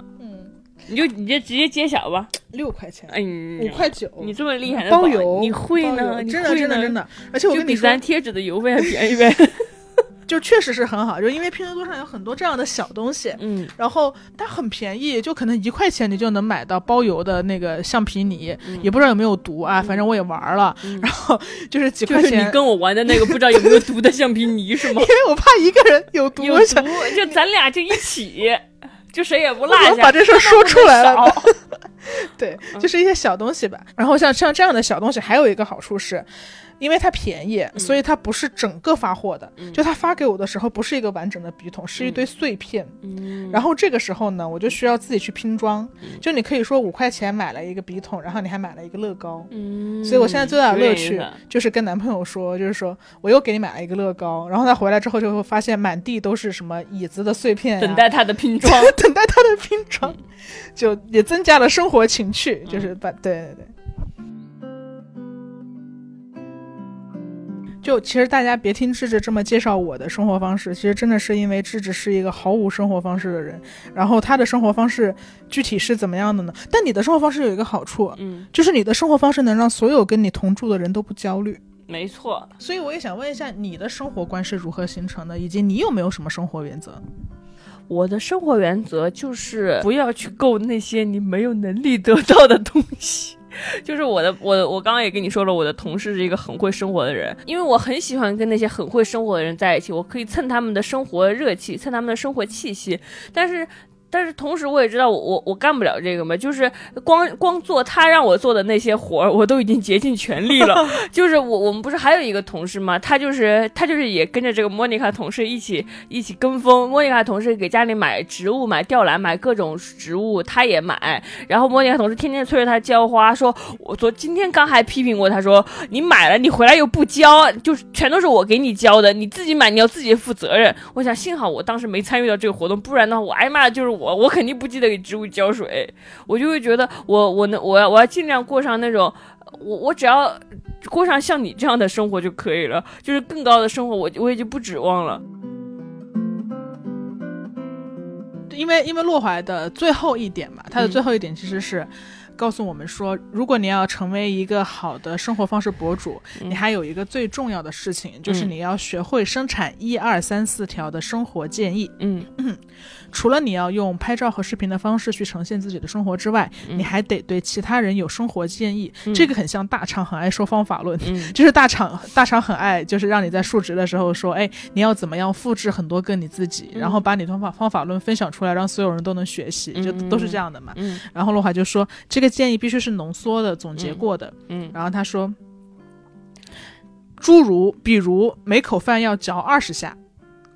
你就你就直接揭晓吧，六块钱，哎，五块九，你这么厉害，包邮，你会呢？真的真的真的，而且我跟你说，咱贴纸的邮费还便宜呗。[LAUGHS] 就确实是很好，就因为拼多多上有很多这样的小东西，嗯，然后它很便宜，就可能一块钱你就能买到包邮的那个橡皮泥，也不知道有没有毒啊，反正我也玩了，然后就是几块钱。你跟我玩的那个不知道有没有毒的橡皮泥是吗？[LAUGHS] 因为我怕一个人有毒，有毒，就咱俩就一起。就谁也不落下，把这事说出来了。[LAUGHS] 对，就是一些小东西吧。然后像像这样的小东西，还有一个好处是。因为它便宜，所以它不是整个发货的。就他发给我的时候，不是一个完整的笔筒，是一堆碎片。然后这个时候呢，我就需要自己去拼装。就你可以说五块钱买了一个笔筒，然后你还买了一个乐高。所以我现在最大的乐趣就是跟男朋友说，就是说我又给你买了一个乐高。然后他回来之后就会发现满地都是什么椅子的碎片，等待他的拼装，[LAUGHS] 等待他的拼装，就也增加了生活情趣。就是把对对对。就其实大家别听智智这么介绍我的生活方式，其实真的是因为智智是一个毫无生活方式的人，然后他的生活方式具体是怎么样的呢？但你的生活方式有一个好处，嗯，就是你的生活方式能让所有跟你同住的人都不焦虑。没错，所以我也想问一下，你的生活观是如何形成的，以及你有没有什么生活原则？我的生活原则就是不要去够那些你没有能力得到的东西。[LAUGHS] 就是我的，我我刚刚也跟你说了，我的同事是一个很会生活的人，因为我很喜欢跟那些很会生活的人在一起，我可以蹭他们的生活热气，蹭他们的生活气息，但是。但是同时，我也知道我我我干不了这个嘛，就是光光做他让我做的那些活儿，我都已经竭尽全力了。[LAUGHS] 就是我我们不是还有一个同事嘛？他就是他就是也跟着这个莫妮卡同事一起一起跟风。莫妮卡同事给家里买植物、买吊兰、买各种植物，他也买。然后莫妮卡同事天天催着他浇花，说我昨今天刚还批评过他，说你买了你回来又不浇，就是全都是我给你浇的，你自己买你要自己负责任。我想幸好我当时没参与到这个活动，不然的话我挨骂的就是。我我肯定不记得给植物浇水，我就会觉得我我能我要我要尽量过上那种我我只要过上像你这样的生活就可以了，就是更高的生活我我也就不指望了。因为因为洛怀的最后一点嘛，他的最后一点其实是。告诉我们说，如果你要成为一个好的生活方式博主，你还有一个最重要的事情，就是你要学会生产一二三四条的生活建议。嗯，[CLEARS THROAT] 除了你要用拍照和视频的方式去呈现自己的生活之外，你还得对其他人有生活建议。这个很像大厂很爱说方法论，[LAUGHS] 就是大厂大厂很爱就是让你在述职的时候说，哎，你要怎么样复制很多个你自己，然后把你的方法方法论分享出来，让所有人都能学习，就都是这样的嘛。然后的话就说这个。建议必须是浓缩的、总结过的。嗯，然后他说，诸如比如每口饭要嚼二十下。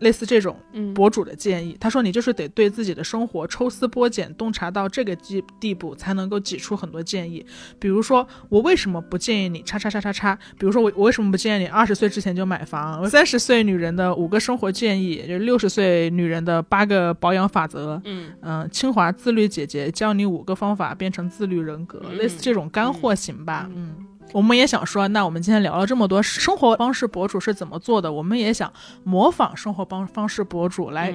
类似这种博主的建议，他说你就是得对自己的生活抽丝剥茧，洞察到这个地地步，才能够挤出很多建议。比如说，我为什么不建议你叉叉叉叉叉？比如说，我我为什么不建议你二十岁之前就买房？三十岁女人的五个生活建议，就六十岁女人的八个保养法则。嗯嗯，清华自律姐姐教你五个方法变成自律人格，类似这种干货型吧。嗯。我们也想说，那我们今天聊了这么多生活方式博主是怎么做的，我们也想模仿生活方方式博主来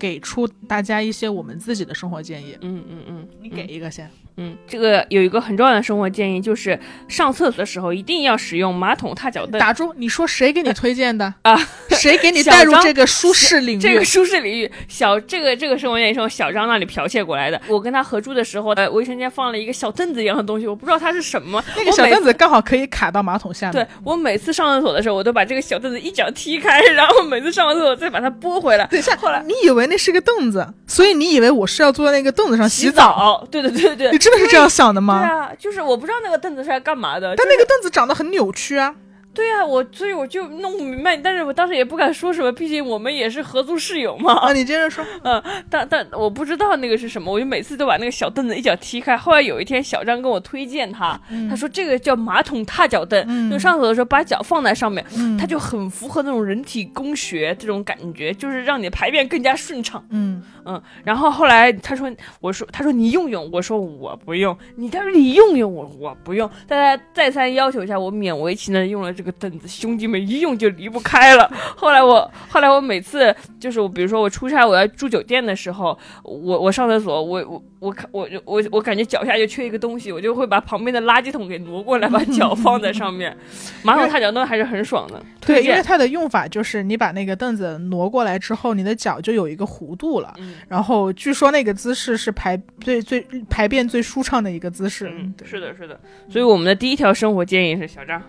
给出大家一些我们自己的生活建议。嗯嗯嗯，你给一个先。嗯，这个有一个很重要的生活建议，就是上厕所的时候一定要使用马桶踏脚凳。打住！你说谁给你推荐的 [LAUGHS] 啊？谁给你带入这个舒适领域？这个舒适领域，小这个这个生活建议是从小张那里剽窃过来的。我跟他合住的时候，呃，卫生间放了一个小凳子一样的东西，我不知道它是什么。那个小凳子刚好可以卡到马桶下面。对我每次上厕所的时候，我都把这个小凳子一脚踢开，然后每次上完厕所再把它拨回来。等一下，后来你以为那是个凳子，所以你以为我是要坐在那个凳子上洗澡？对对对对，你真的是这样想的吗？对啊，就是我不知道那个凳子是来干嘛的，但那个凳子长得很扭曲啊。对啊，我所以我就弄不明白，但是我当时也不敢说什么，毕竟我们也是合租室友嘛。啊，你接着说。[LAUGHS] 嗯，但但我不知道那个是什么，我就每次都把那个小凳子一脚踢开。后来有一天，小张跟我推荐他，他说这个叫马桶踏脚凳，就上厕所的时候把脚放在上面，它就很符合那种人体工学这种感觉，就是让你排便更加顺畅。嗯嗯。然后后来他说，我说他说你用用，我说我不用。你他说你用用，我我不用。大家再三要求一下，我勉为其难用了这个凳子，兄。弟们一用就离不开了。[LAUGHS] 后来我，后来我每次就是我，比如说我出差，我要住酒店的时候，我我上厕所，我我我看我我我感觉脚下就缺一个东西，我就会把旁边的垃圾桶给挪过来，把脚放在上面。[LAUGHS] 马桶踏脚凳还是很爽的。对，因为它的用法就是你把那个凳子挪过来之后，你的脚就有一个弧度了。嗯。然后据说那个姿势是排最最排便最舒畅的一个姿势。嗯，是的，是的。所以我们的第一条生活建议是小张。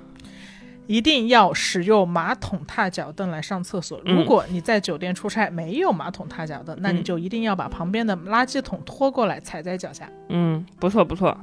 一定要使用马桶踏脚凳来上厕所。如果你在酒店出差没有马桶踏脚凳，那你就一定要把旁边的垃圾桶拖过来踩在脚下。嗯，不错不错。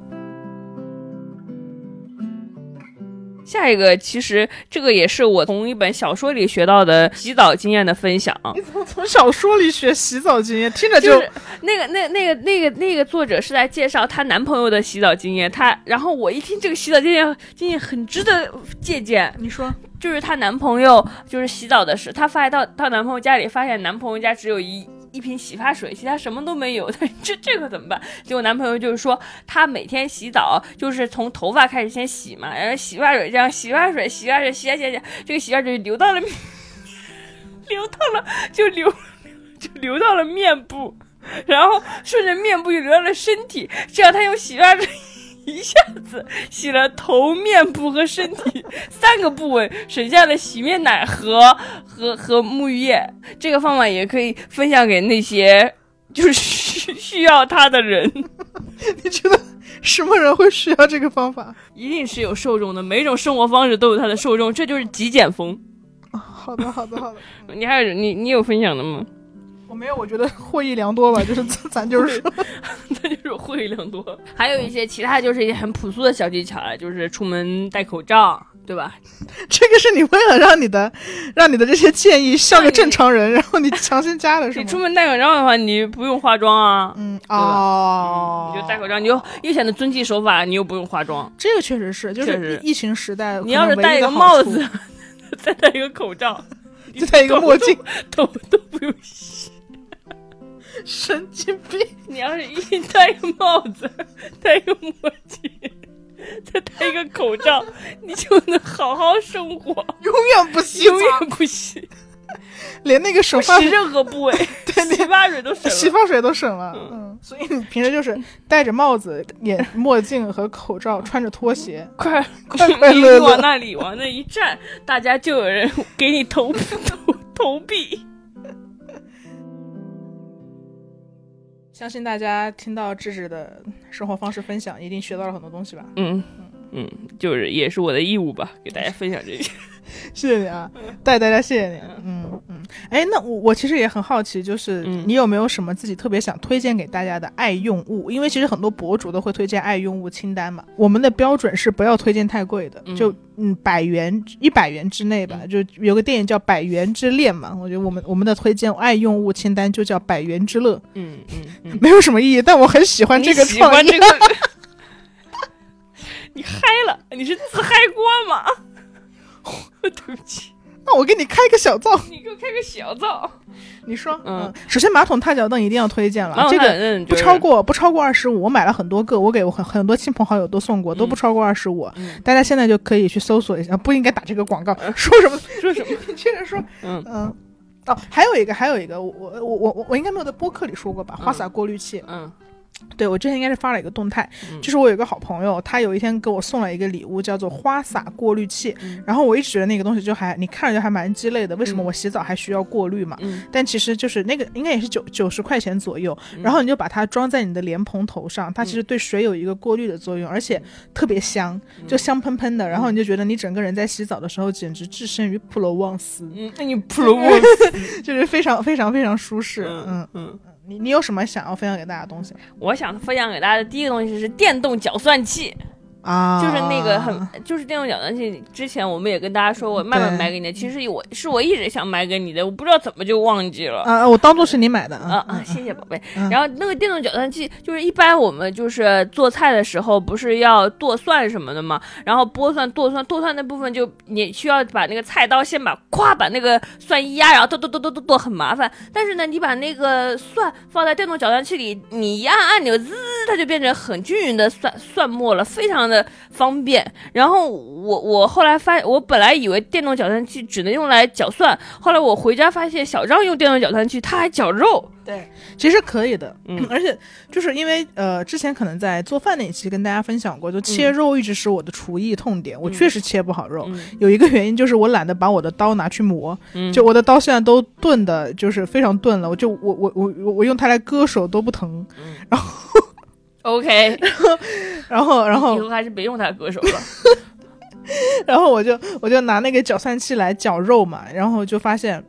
下一个，其实这个也是我从一本小说里学到的洗澡经验的分享。[LAUGHS] 你怎么从小说里学洗澡经验？听着就是那个那那个那个那个作者是在介绍她男朋友的洗澡经验。她然后我一听这个洗澡经验经验很值得借鉴。你说，就是她男朋友就是洗澡的事，她发现到到男朋友家里，发现男朋友家只有一。一瓶洗发水，其他什么都没有，[LAUGHS] 这这个怎么办？结果男朋友就是说，他每天洗澡就是从头发开始先洗嘛，然后洗发水这样，洗发水洗发水洗洗洗，这个洗发水 [LAUGHS] 流到了，流到了就流就流到了面部，然后顺着面部就流到了身体，这样他用洗发水。一下子洗了头、面部和身体三个部位，省下了洗面奶和和和沐浴液。这个方法也可以分享给那些就是需需要它的人。[LAUGHS] 你觉得什么人会需要这个方法？一定是有受众的，每种生活方式都有它的受众，这就是极简风。好的，好的，好的。[LAUGHS] 你还有你你有分享的吗？我没有，我觉得获益良多吧，就是咱就是，[LAUGHS] 咱就是获益良多。还有一些其他就是一些很朴素的小技巧了，就是出门戴口罩，对吧？[LAUGHS] 这个是你为了让你的让你的这些建议像个正常人，然后你强行加的是吗？你 [LAUGHS] 出门戴口罩的话，你不用化妆啊，嗯哦，你就戴口罩，你又又显得遵纪守法，你又不用化妆，这个确实是，就是疫情时代，你要是戴一个帽子，再戴一个口罩，再戴一个墨镜，头都不用洗。神经病！你要是一戴个帽子，戴个墨镜，再戴一个口罩，你就能好好生活，永远不洗，永远不洗，连那个手发洗任何部位，[LAUGHS] 对，洗发水都省，洗发水都省了。嗯，所以你平时就是戴着帽子、眼墨镜和口罩，穿着拖鞋，快快快乐乐。往那里往那一站，大家就有人给你投投投币。相信大家听到智智的生活方式分享，一定学到了很多东西吧？嗯嗯嗯，就是也是我的义务吧，给大家分享这些。[LAUGHS] 谢谢你啊，带大家谢谢你。嗯嗯，哎，那我我其实也很好奇，就是你有没有什么自己特别想推荐给大家的爱用物？因为其实很多博主都会推荐爱用物清单嘛。我们的标准是不要推荐太贵的，就嗯百元一百元之内吧。就有个电影叫《百元之恋》嘛，我觉得我们我们的推荐爱用物清单就叫《百元之乐》。嗯嗯，[LAUGHS] 没有什么意义，但我很喜欢这个创意。[LAUGHS] 你嗨了？你是自嗨锅吗？[LAUGHS] 对不起，[LAUGHS] 那我给你开个小灶。你给我开个小灶。你说，嗯，首先马桶踏脚凳一定要推荐了，这个不超过不超过二十五，我买了很多个，我给我很很多亲朋好友都送过，都不超过二十五。大家现在就可以去搜索一下，不应该打这个广告。说什么？说什么？你 [LAUGHS] 接着说。嗯嗯。哦，还有一个，还有一个，我我我我我应该没有在播客里说过吧？花洒过滤器。嗯。对，我之前应该是发了一个动态，就是我有一个好朋友，他有一天给我送了一个礼物，叫做花洒过滤器。然后我一直觉得那个东西就还，你看着就还蛮鸡肋的。为什么我洗澡还需要过滤嘛？但其实就是那个应该也是九九十块钱左右。然后你就把它装在你的莲蓬头上，它其实对水有一个过滤的作用，而且特别香，就香喷喷的。然后你就觉得你整个人在洗澡的时候简直置身于普罗旺斯。嗯，那你普罗旺斯 [LAUGHS] 就是非常非常非常舒适。嗯嗯。你你有什么想要分享给大家的东西？我想分享给大家的第一个东西是电动搅蒜器。啊，就是那个很，就是电动搅拌器。之前我们也跟大家说过，慢慢买给你的。其实我是我一直想买给你的，我不知道怎么就忘记了。啊，我当做是你买的啊啊！谢谢宝贝。然后那个电动搅拌器，就是一般我们就是做菜的时候，不是要剁蒜什么的吗？然后剥蒜、剁蒜、剁蒜那部分，就你需要把那个菜刀先把咵把那个蒜一压，然后剁剁剁剁剁剁，很麻烦。但是呢，你把那个蒜放在电动搅拌器里，你一按按钮，滋，它就变成很均匀的蒜蒜末了，非常的方便。然后我我后来发，我本来以为电动搅蒜器只能用来搅蒜，后来我回家发现小张用电动搅蒜器，他还搅肉。对，其实可以的，嗯，而且就是因为呃，之前可能在做饭那一期跟大家分享过，就切肉一直是我的厨艺痛点，我确实切不好肉。有一个原因就是我懒得把我的刀拿去磨，就我的刀现在都钝的，就是非常钝了，我就我我我我用它来割手都不疼，然后。OK，[LAUGHS] 然后然后以后还是别用他歌手了。[LAUGHS] 然后我就我就拿那个搅蒜器来搅肉嘛，然后就发现，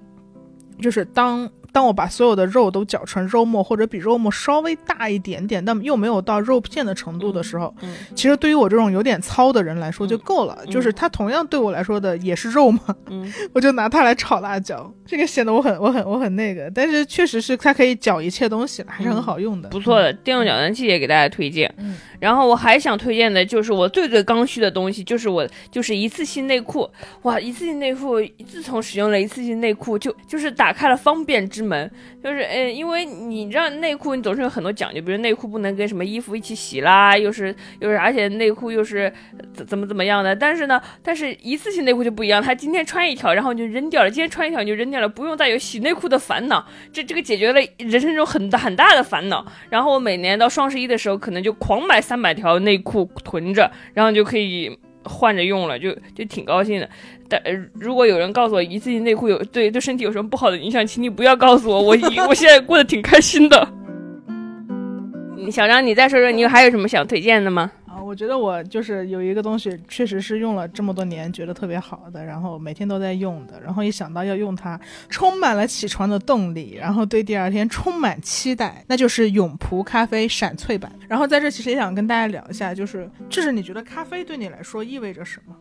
就是当。当我把所有的肉都搅成肉末，或者比肉末稍微大一点点，但又没有到肉片的程度的时候，嗯，其实对于我这种有点糙的人来说就够了。就是它同样对我来说的也是肉嘛，嗯，[LAUGHS] 我就拿它来炒辣椒，这个显得我很我很我很那个，但是确实是它可以搅一切东西，还是很好用的，不错的电动搅拌器也给大家推荐。嗯，然后我还想推荐的就是我最最刚需的东西，就是我就是一次性内裤。哇，一次性内裤自从使用了一次性内裤，就就是打开了方便之门，门就是。呃，因为你知道内裤，你总是有很多讲究，比如内裤不能跟什么衣服一起洗啦，又是又是，而且内裤又是怎怎么怎么样的。但是呢，但是一次性内裤就不一样，他今天穿一条，然后你就扔掉了；今天穿一条你就扔掉了，不用再有洗内裤的烦恼。这这个解决了人生中很大很大的烦恼。然后我每年到双十一的时候，可能就狂买三百条内裤囤着，然后就可以换着用了，就就挺高兴的。但如果有人告诉我一次性内裤有对对身体有什么不好的影响，请你不要告诉我，我 [LAUGHS] 我现在过得挺开心的。[LAUGHS] 小张，你再说说，你还有什么想推荐的吗？啊，我觉得我就是有一个东西，确实是用了这么多年，觉得特别好的，然后每天都在用的，然后一想到要用它，充满了起床的动力，然后对第二天充满期待，那就是永璞咖啡闪萃版。然后在这其实也想跟大家聊一下，就是就是你觉得咖啡对你来说意味着什么？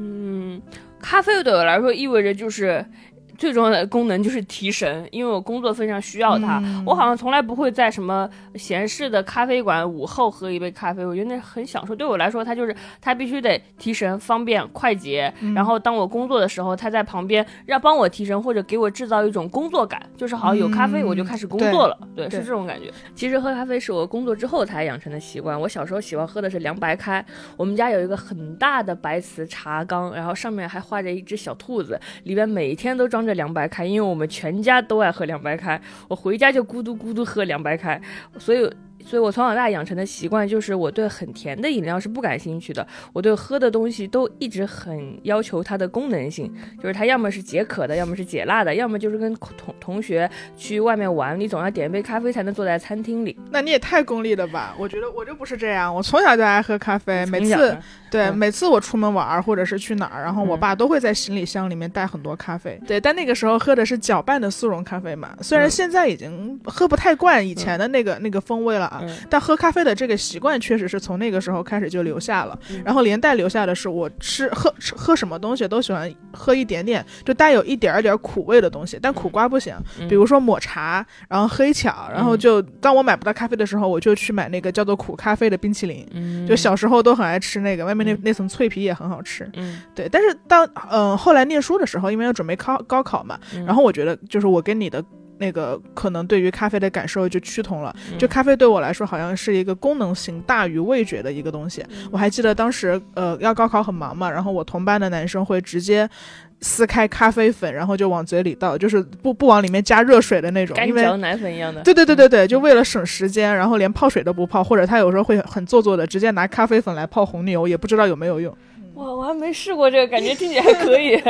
嗯，咖啡对我来说意味着就是。最重要的功能就是提神，因为我工作非常需要它。我好像从来不会在什么闲适的咖啡馆午后喝一杯咖啡，我觉得那很享受。对我来说，它就是它必须得提神、方便、快捷。然后当我工作的时候，它在旁边要帮我提神，或者给我制造一种工作感，就是好像有咖啡我就开始工作了。对，是这种感觉。其实喝咖啡是我工作之后才养成的习惯。我小时候喜欢喝的是凉白开，我们家有一个很大的白瓷茶缸，然后上面还画着一只小兔子，里边每天都装。凉白开，因为我们全家都爱喝凉白开，我回家就咕嘟咕嘟喝凉白开，所以。所以，我从小到大养成的习惯就是，我对很甜的饮料是不感兴趣的。我对喝的东西都一直很要求它的功能性，就是它要么是解渴的，要么是解辣的，要么就是跟同同学去外面玩，你总要点一杯咖啡才能坐在餐厅里。那你也太功利了吧？我觉得我就不是这样，我从小就爱喝咖啡，每次对每次我出门玩或者是去哪儿，然后我爸都会在行李箱里面带很多咖啡。对，但那个时候喝的是搅拌的速溶咖啡嘛，虽然现在已经喝不太惯以前的那个那个风味了啊。但喝咖啡的这个习惯确实是从那个时候开始就留下了，然后连带留下的是我吃喝喝什么东西都喜欢喝一点点，就带有一点点苦味的东西，但苦瓜不行。比如说抹茶，然后黑巧，然后就当我买不到咖啡的时候，我就去买那个叫做苦咖啡的冰淇淋。就小时候都很爱吃那个，外面那那层脆皮也很好吃。嗯，对。但是当嗯后来念书的时候，因为要准备考高考嘛，然后我觉得就是我跟你的。那个可能对于咖啡的感受就趋同了，就咖啡对我来说好像是一个功能性大于味觉的一个东西。我还记得当时呃要高考很忙嘛，然后我同班的男生会直接撕开咖啡粉，然后就往嘴里倒，就是不不往里面加热水的那种，干嚼奶粉一样的。对对对对对，就为了省时间，然后连泡水都不泡，或者他有时候会很做作的直接拿咖啡粉来泡红牛，也不知道有没有用。哇，我还没试过这个，感觉听起来还可以。[LAUGHS]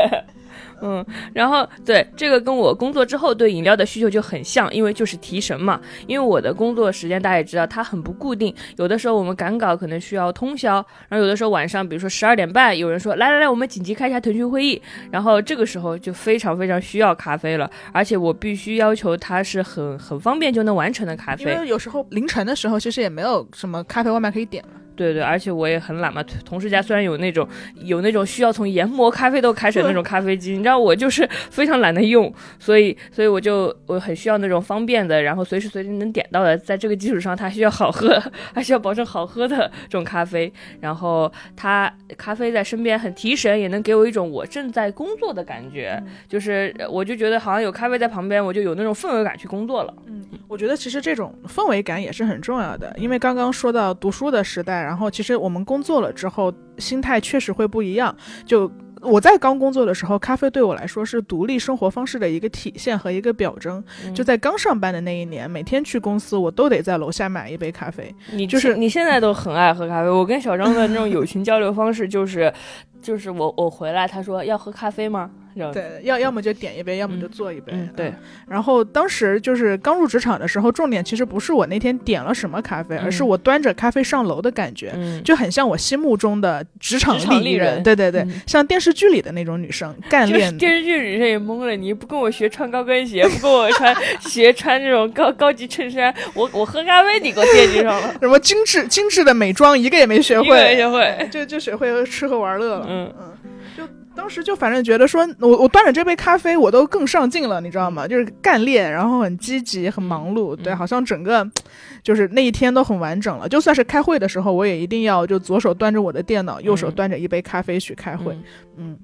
嗯，然后对这个跟我工作之后对饮料的需求就很像，因为就是提神嘛。因为我的工作时间大家也知道，它很不固定，有的时候我们赶稿可能需要通宵，然后有的时候晚上，比如说十二点半，有人说来来来，我们紧急开一下腾讯会议，然后这个时候就非常非常需要咖啡了，而且我必须要求它是很很方便就能完成的咖啡，因为有时候凌晨的时候其实也没有什么咖啡外卖可以点了。对对，而且我也很懒嘛。同事家虽然有那种有那种需要从研磨咖啡豆开始的那种咖啡机，你知道我就是 [LAUGHS] 非常懒得用，所以所以我就我很需要那种方便的，然后随时随地能点到的。在这个基础上，它需要好喝，还需要保证好喝的这种咖啡。然后它咖啡在身边很提神，也能给我一种我正在工作的感觉。就是我就觉得好像有咖啡在旁边，我就有那种氛围感去工作了。嗯，我觉得其实这种氛围感也是很重要的，因为刚刚说到读书的时代。然后，其实我们工作了之后，心态确实会不一样。就我在刚工作的时候，咖啡对我来说是独立生活方式的一个体现和一个表征。就在刚上班的那一年，每天去公司，我都得在楼下买一杯咖啡。你就是你现在都很爱喝咖啡。我跟小张的那种友情交流方式就是，就是我我回来，他说要喝咖啡吗？对，要要么就点一杯，要么就做一杯。对，然后当时就是刚入职场的时候，重点其实不是我那天点了什么咖啡，而是我端着咖啡上楼的感觉，就很像我心目中的职场丽人。对对对，像电视剧里的那种女生，干练。电视剧女生也懵了，你不跟我学穿高跟鞋，不跟我穿鞋穿这种高高级衬衫，我我喝咖啡你给我惦记上了。什么精致精致的美妆一个也没学会，没学会，就就学会吃喝玩乐了。嗯嗯。就当时就反正觉得说，我我端着这杯咖啡，我都更上进了，你知道吗？就是干练，然后很积极，很忙碌，对，好像整个，就是那一天都很完整了。就算是开会的时候，我也一定要就左手端着我的电脑，右手端着一杯咖啡去开会，嗯。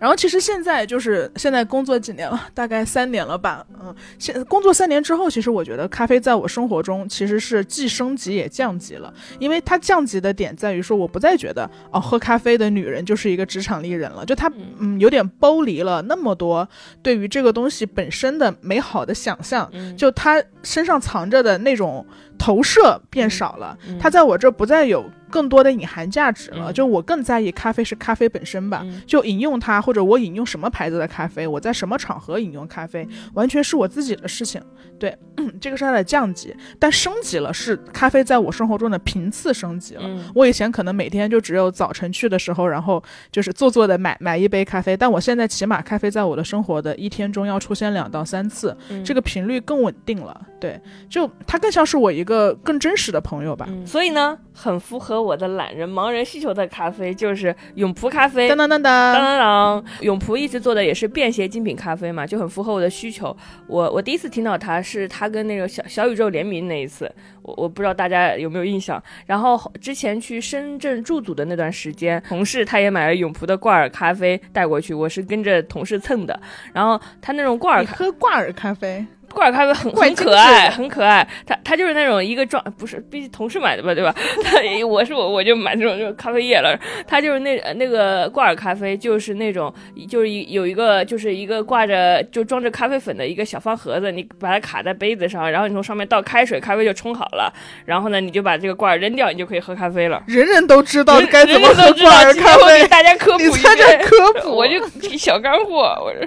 然后其实现在就是现在工作几年了，大概三年了吧。嗯，现工作三年之后，其实我觉得咖啡在我生活中其实是既升级也降级了。因为它降级的点在于说，我不再觉得哦，喝咖啡的女人就是一个职场丽人了。就她嗯有点剥离了那么多对于这个东西本身的美好的想象。就她身上藏着的那种。投射变少了，它在我这不再有。更多的隐含价值了，就我更在意咖啡是咖啡本身吧，就饮用它，或者我饮用什么牌子的咖啡，我在什么场合饮用咖啡，完全是我自己的事情。对，[COUGHS] 这个是它的降级，但升级了是咖啡在我生活中的频次升级了。我以前可能每天就只有早晨去的时候，然后就是做作的买买一杯咖啡，但我现在起码咖啡在我的生活的一天中要出现两到三次，这个频率更稳定了。对，就它更像是我一个更真实的朋友吧。所以呢，很符合。我的懒人盲人需求的咖啡就是永璞咖啡，当当当当当当。永璞一直做的也是便携精品咖啡嘛，就很符合我的需求。我我第一次听到它是它跟那个小小宇宙联名那一次，我我不知道大家有没有印象。然后之前去深圳驻组的那段时间，同事他也买了永璞的挂耳咖啡带过去，我是跟着同事蹭的。然后他那种挂耳，喝挂耳咖啡。挂耳咖啡很很可爱，很可爱。它它就是那种一个装，不是，毕竟同事买的吧，对吧？他 [LAUGHS] 我是我，我就买这种就咖啡液了。它就是那那个挂耳咖啡，就是那种就是有一个就是一个挂着就装着咖啡粉的一个小方盒子，你把它卡在杯子上，然后你从上面倒开水，咖啡就冲好了。然后呢，你就把这个挂耳扔掉，你就可以喝咖啡了。人人都知道该怎么喝挂耳咖啡，大家科普一下。科普，我就 [LAUGHS] 小干货，我这。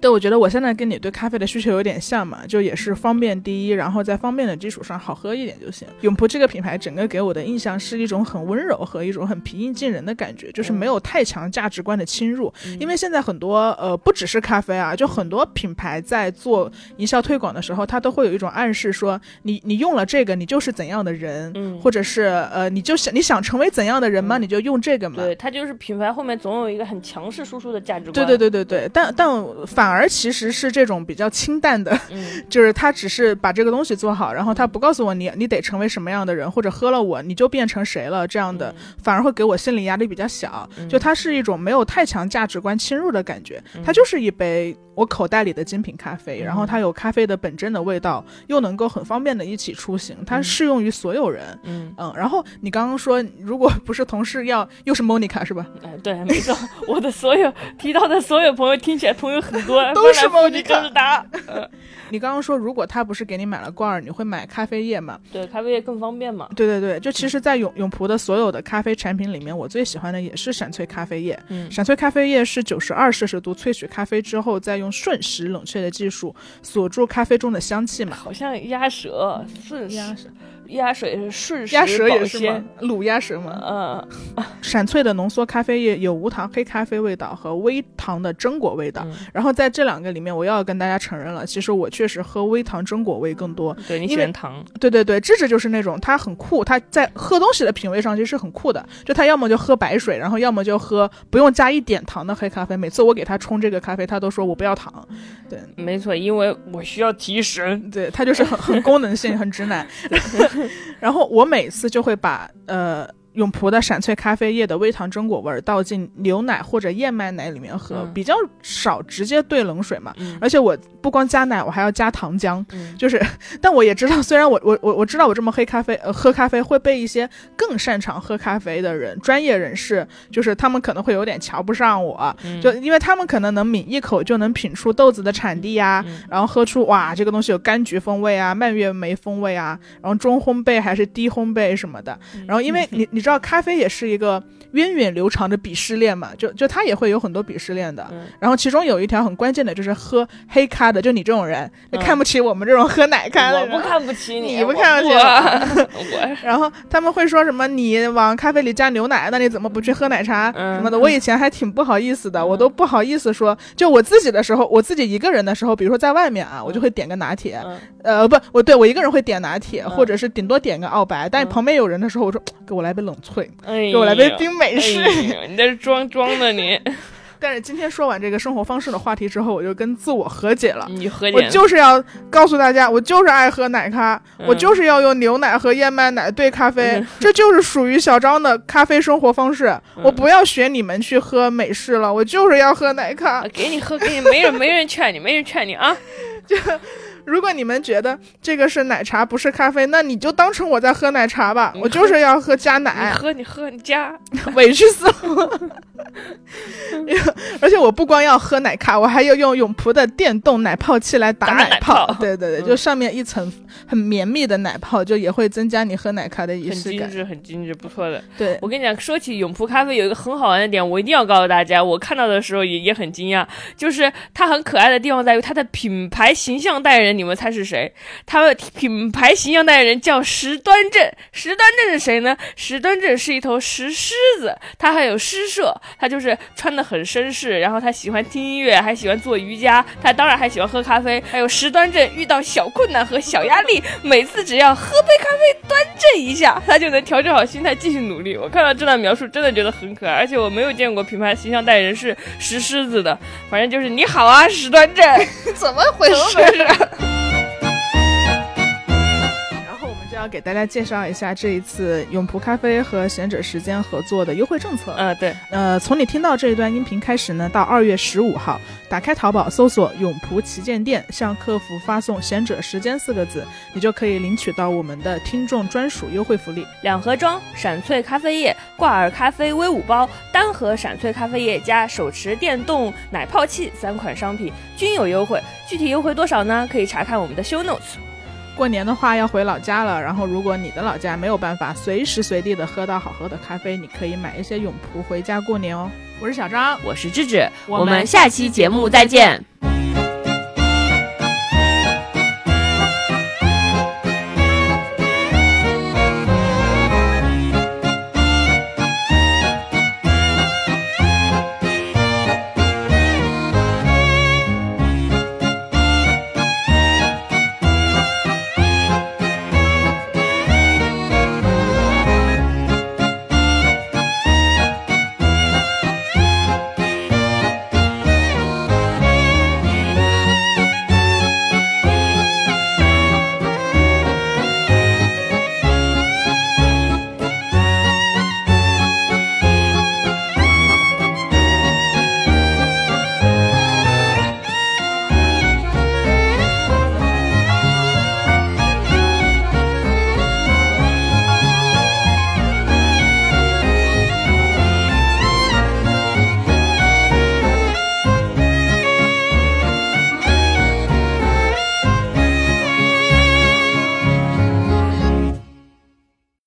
对，我觉得我现在跟你对咖啡的需求有点像嘛，就也是方便第一，然后在方便的基础上好喝一点就行。永璞这个品牌整个给我的印象是一种很温柔和一种很平易近人的感觉，就是没有太强价值观的侵入。因为现在很多呃不只是咖啡啊，就很多品牌在做营销推广的时候，它都会有一种暗示说你你用了这个你就是怎样的人，或者是呃你就想你想成为怎样的人吗？你就用这个嘛。对，它就是品牌后面总有一个很强势输出的价值观。对对对对对，但但反。反而其实是这种比较清淡的，[LAUGHS] 就是他只是把这个东西做好，然后他不告诉我你你得成为什么样的人，或者喝了我你就变成谁了这样的，反而会给我心理压力比较小。就它是一种没有太强价值观侵入的感觉，它就是一杯。我口袋里的精品咖啡，然后它有咖啡的本真的味道，又能够很方便的一起出行，它适用于所有人。嗯嗯，然后你刚刚说，如果不是同事要，又是 Monica 是吧？哎，对，没错，我的所有提到的所有朋友听起来朋友很多，都是 Monica 是他。[LAUGHS] 你刚刚说，如果他不是给你买了罐儿，你会买咖啡液吗？对，咖啡液更方便嘛。对对对，就其实，在永永璞的所有的咖啡产品里面，我最喜欢的也是闪萃咖啡液。嗯，闪萃咖啡液是九十二摄氏度萃取咖啡之后，再用瞬时冷却的技术锁住咖啡中的香气嘛。好像鸭舌，瞬鸭舌。鸭水是瞬时鸭舌也是吗？卤鸭舌吗？嗯，[LAUGHS] 闪萃的浓缩咖啡液有无糖黑咖啡味道和微糖的榛果味道。然后在这两个里面，我又要跟大家承认了，其实我确实喝微糖榛果味更多。对你喜欢糖？对对对，芝芝就是那种他很酷，他在喝东西的品味上其实是很酷的。就他要么就喝白水，然后要么就喝不用加一点糖的黑咖啡。每次我给他冲这个咖啡，他都说我不要糖。对，没错，因为我需要提神。[LAUGHS] 对他就是很很功能性，很直男。[LAUGHS] 然后我每次就会把呃。永璞的闪萃咖啡液的微糖榛果味儿倒进牛奶或者燕麦奶里面喝，比较少直接兑冷水嘛。而且我不光加奶，我还要加糖浆。就是，但我也知道，虽然我我我我知道我这么黑咖啡呃喝咖啡会被一些更擅长喝咖啡的人专业人士，就是他们可能会有点瞧不上我，就因为他们可能能抿一口就能品出豆子的产地呀，然后喝出哇这个东西有柑橘风味啊、蔓越莓风味啊，然后中烘焙还是低烘焙什么的。然后因为 [LAUGHS] 你你知道。知道咖啡也是一个源远流长的鄙视链嘛？就就他也会有很多鄙视链的。然后其中有一条很关键的就是喝黑咖的，就你这种人看不起我们这种喝奶咖的。我不看不起你，你不看不起 [LAUGHS] 我。然后他们会说什么？你往咖啡里加牛奶，那你怎么不去喝奶茶什么的？我以前还挺不好意思的，我都不好意思说。就我自己的时候，我自己一个人的时候，比如说在外面啊，我就会点个拿铁。呃，不，我对我一个人会点拿铁，或者是顶多点个澳白。但旁边有人的时候，我说 [TSK] 给我来杯冷。萃，给我来杯冰美式。你在这装装的你。[LAUGHS] 但是今天说完这个生活方式的话题之后，我就跟自我和解了。你和解？我就是要告诉大家，我就是爱喝奶咖，我就是要用牛奶和燕麦奶兑咖啡，[LAUGHS] 这就是属于小张的咖啡生活方式。我不要学你们去喝美式了，我就是要喝奶咖。给你喝，给你，没人没人劝你，没人劝你啊。[LAUGHS] 就。如果你们觉得这个是奶茶不是咖啡，那你就当成我在喝奶茶吧。我就是要喝加奶，喝你喝你加，委屈死了。[LAUGHS] 而且我不光要喝奶咖，我还要用永璞的电动奶泡器来打奶泡。对对对，就上面一层很绵密的奶泡，就也会增加你喝奶咖的仪式感。很精致，很精致，不错的。对我跟你讲，说起永璞咖啡，有一个很好玩的点，我一定要告诉大家。我看到的时候也也很惊讶，就是它很可爱的地方在于它的品牌形象代言人，你们猜是谁？他的品牌形象代言人叫石端正。石端正是谁呢？石端正是一头石狮子，他还有诗社，他就是穿的很绅士，然后他喜欢听音乐，还喜欢做瑜伽，他当然还喜欢喝咖啡。还有石端正遇到小困难和小压力，每次只要喝杯咖啡端正一下，他就能调整好心态继续努力。我看到这段描述，真的觉得很可爱，而且我没有见过品牌形象代言人是石狮子的，反正就是你好啊，石端正，[LAUGHS] 怎么回事？[LAUGHS] 要给大家介绍一下这一次永璞咖啡和贤者时间合作的优惠政策。呃，对。呃，从你听到这一段音频开始呢，到二月十五号，打开淘宝搜索“永璞旗舰店”，向客服发送“贤者时间”四个字，你就可以领取到我们的听众专属优惠福利：两盒装闪萃咖啡液、挂耳咖啡微五包，单盒闪萃咖啡液加手持电动奶泡器三款商品均有优惠。具体优惠多少呢？可以查看我们的 show notes。过年的话要回老家了，然后如果你的老家没有办法随时随地的喝到好喝的咖啡，你可以买一些永璞回家过年哦。我是小张，我是智智，我们下期节目再见。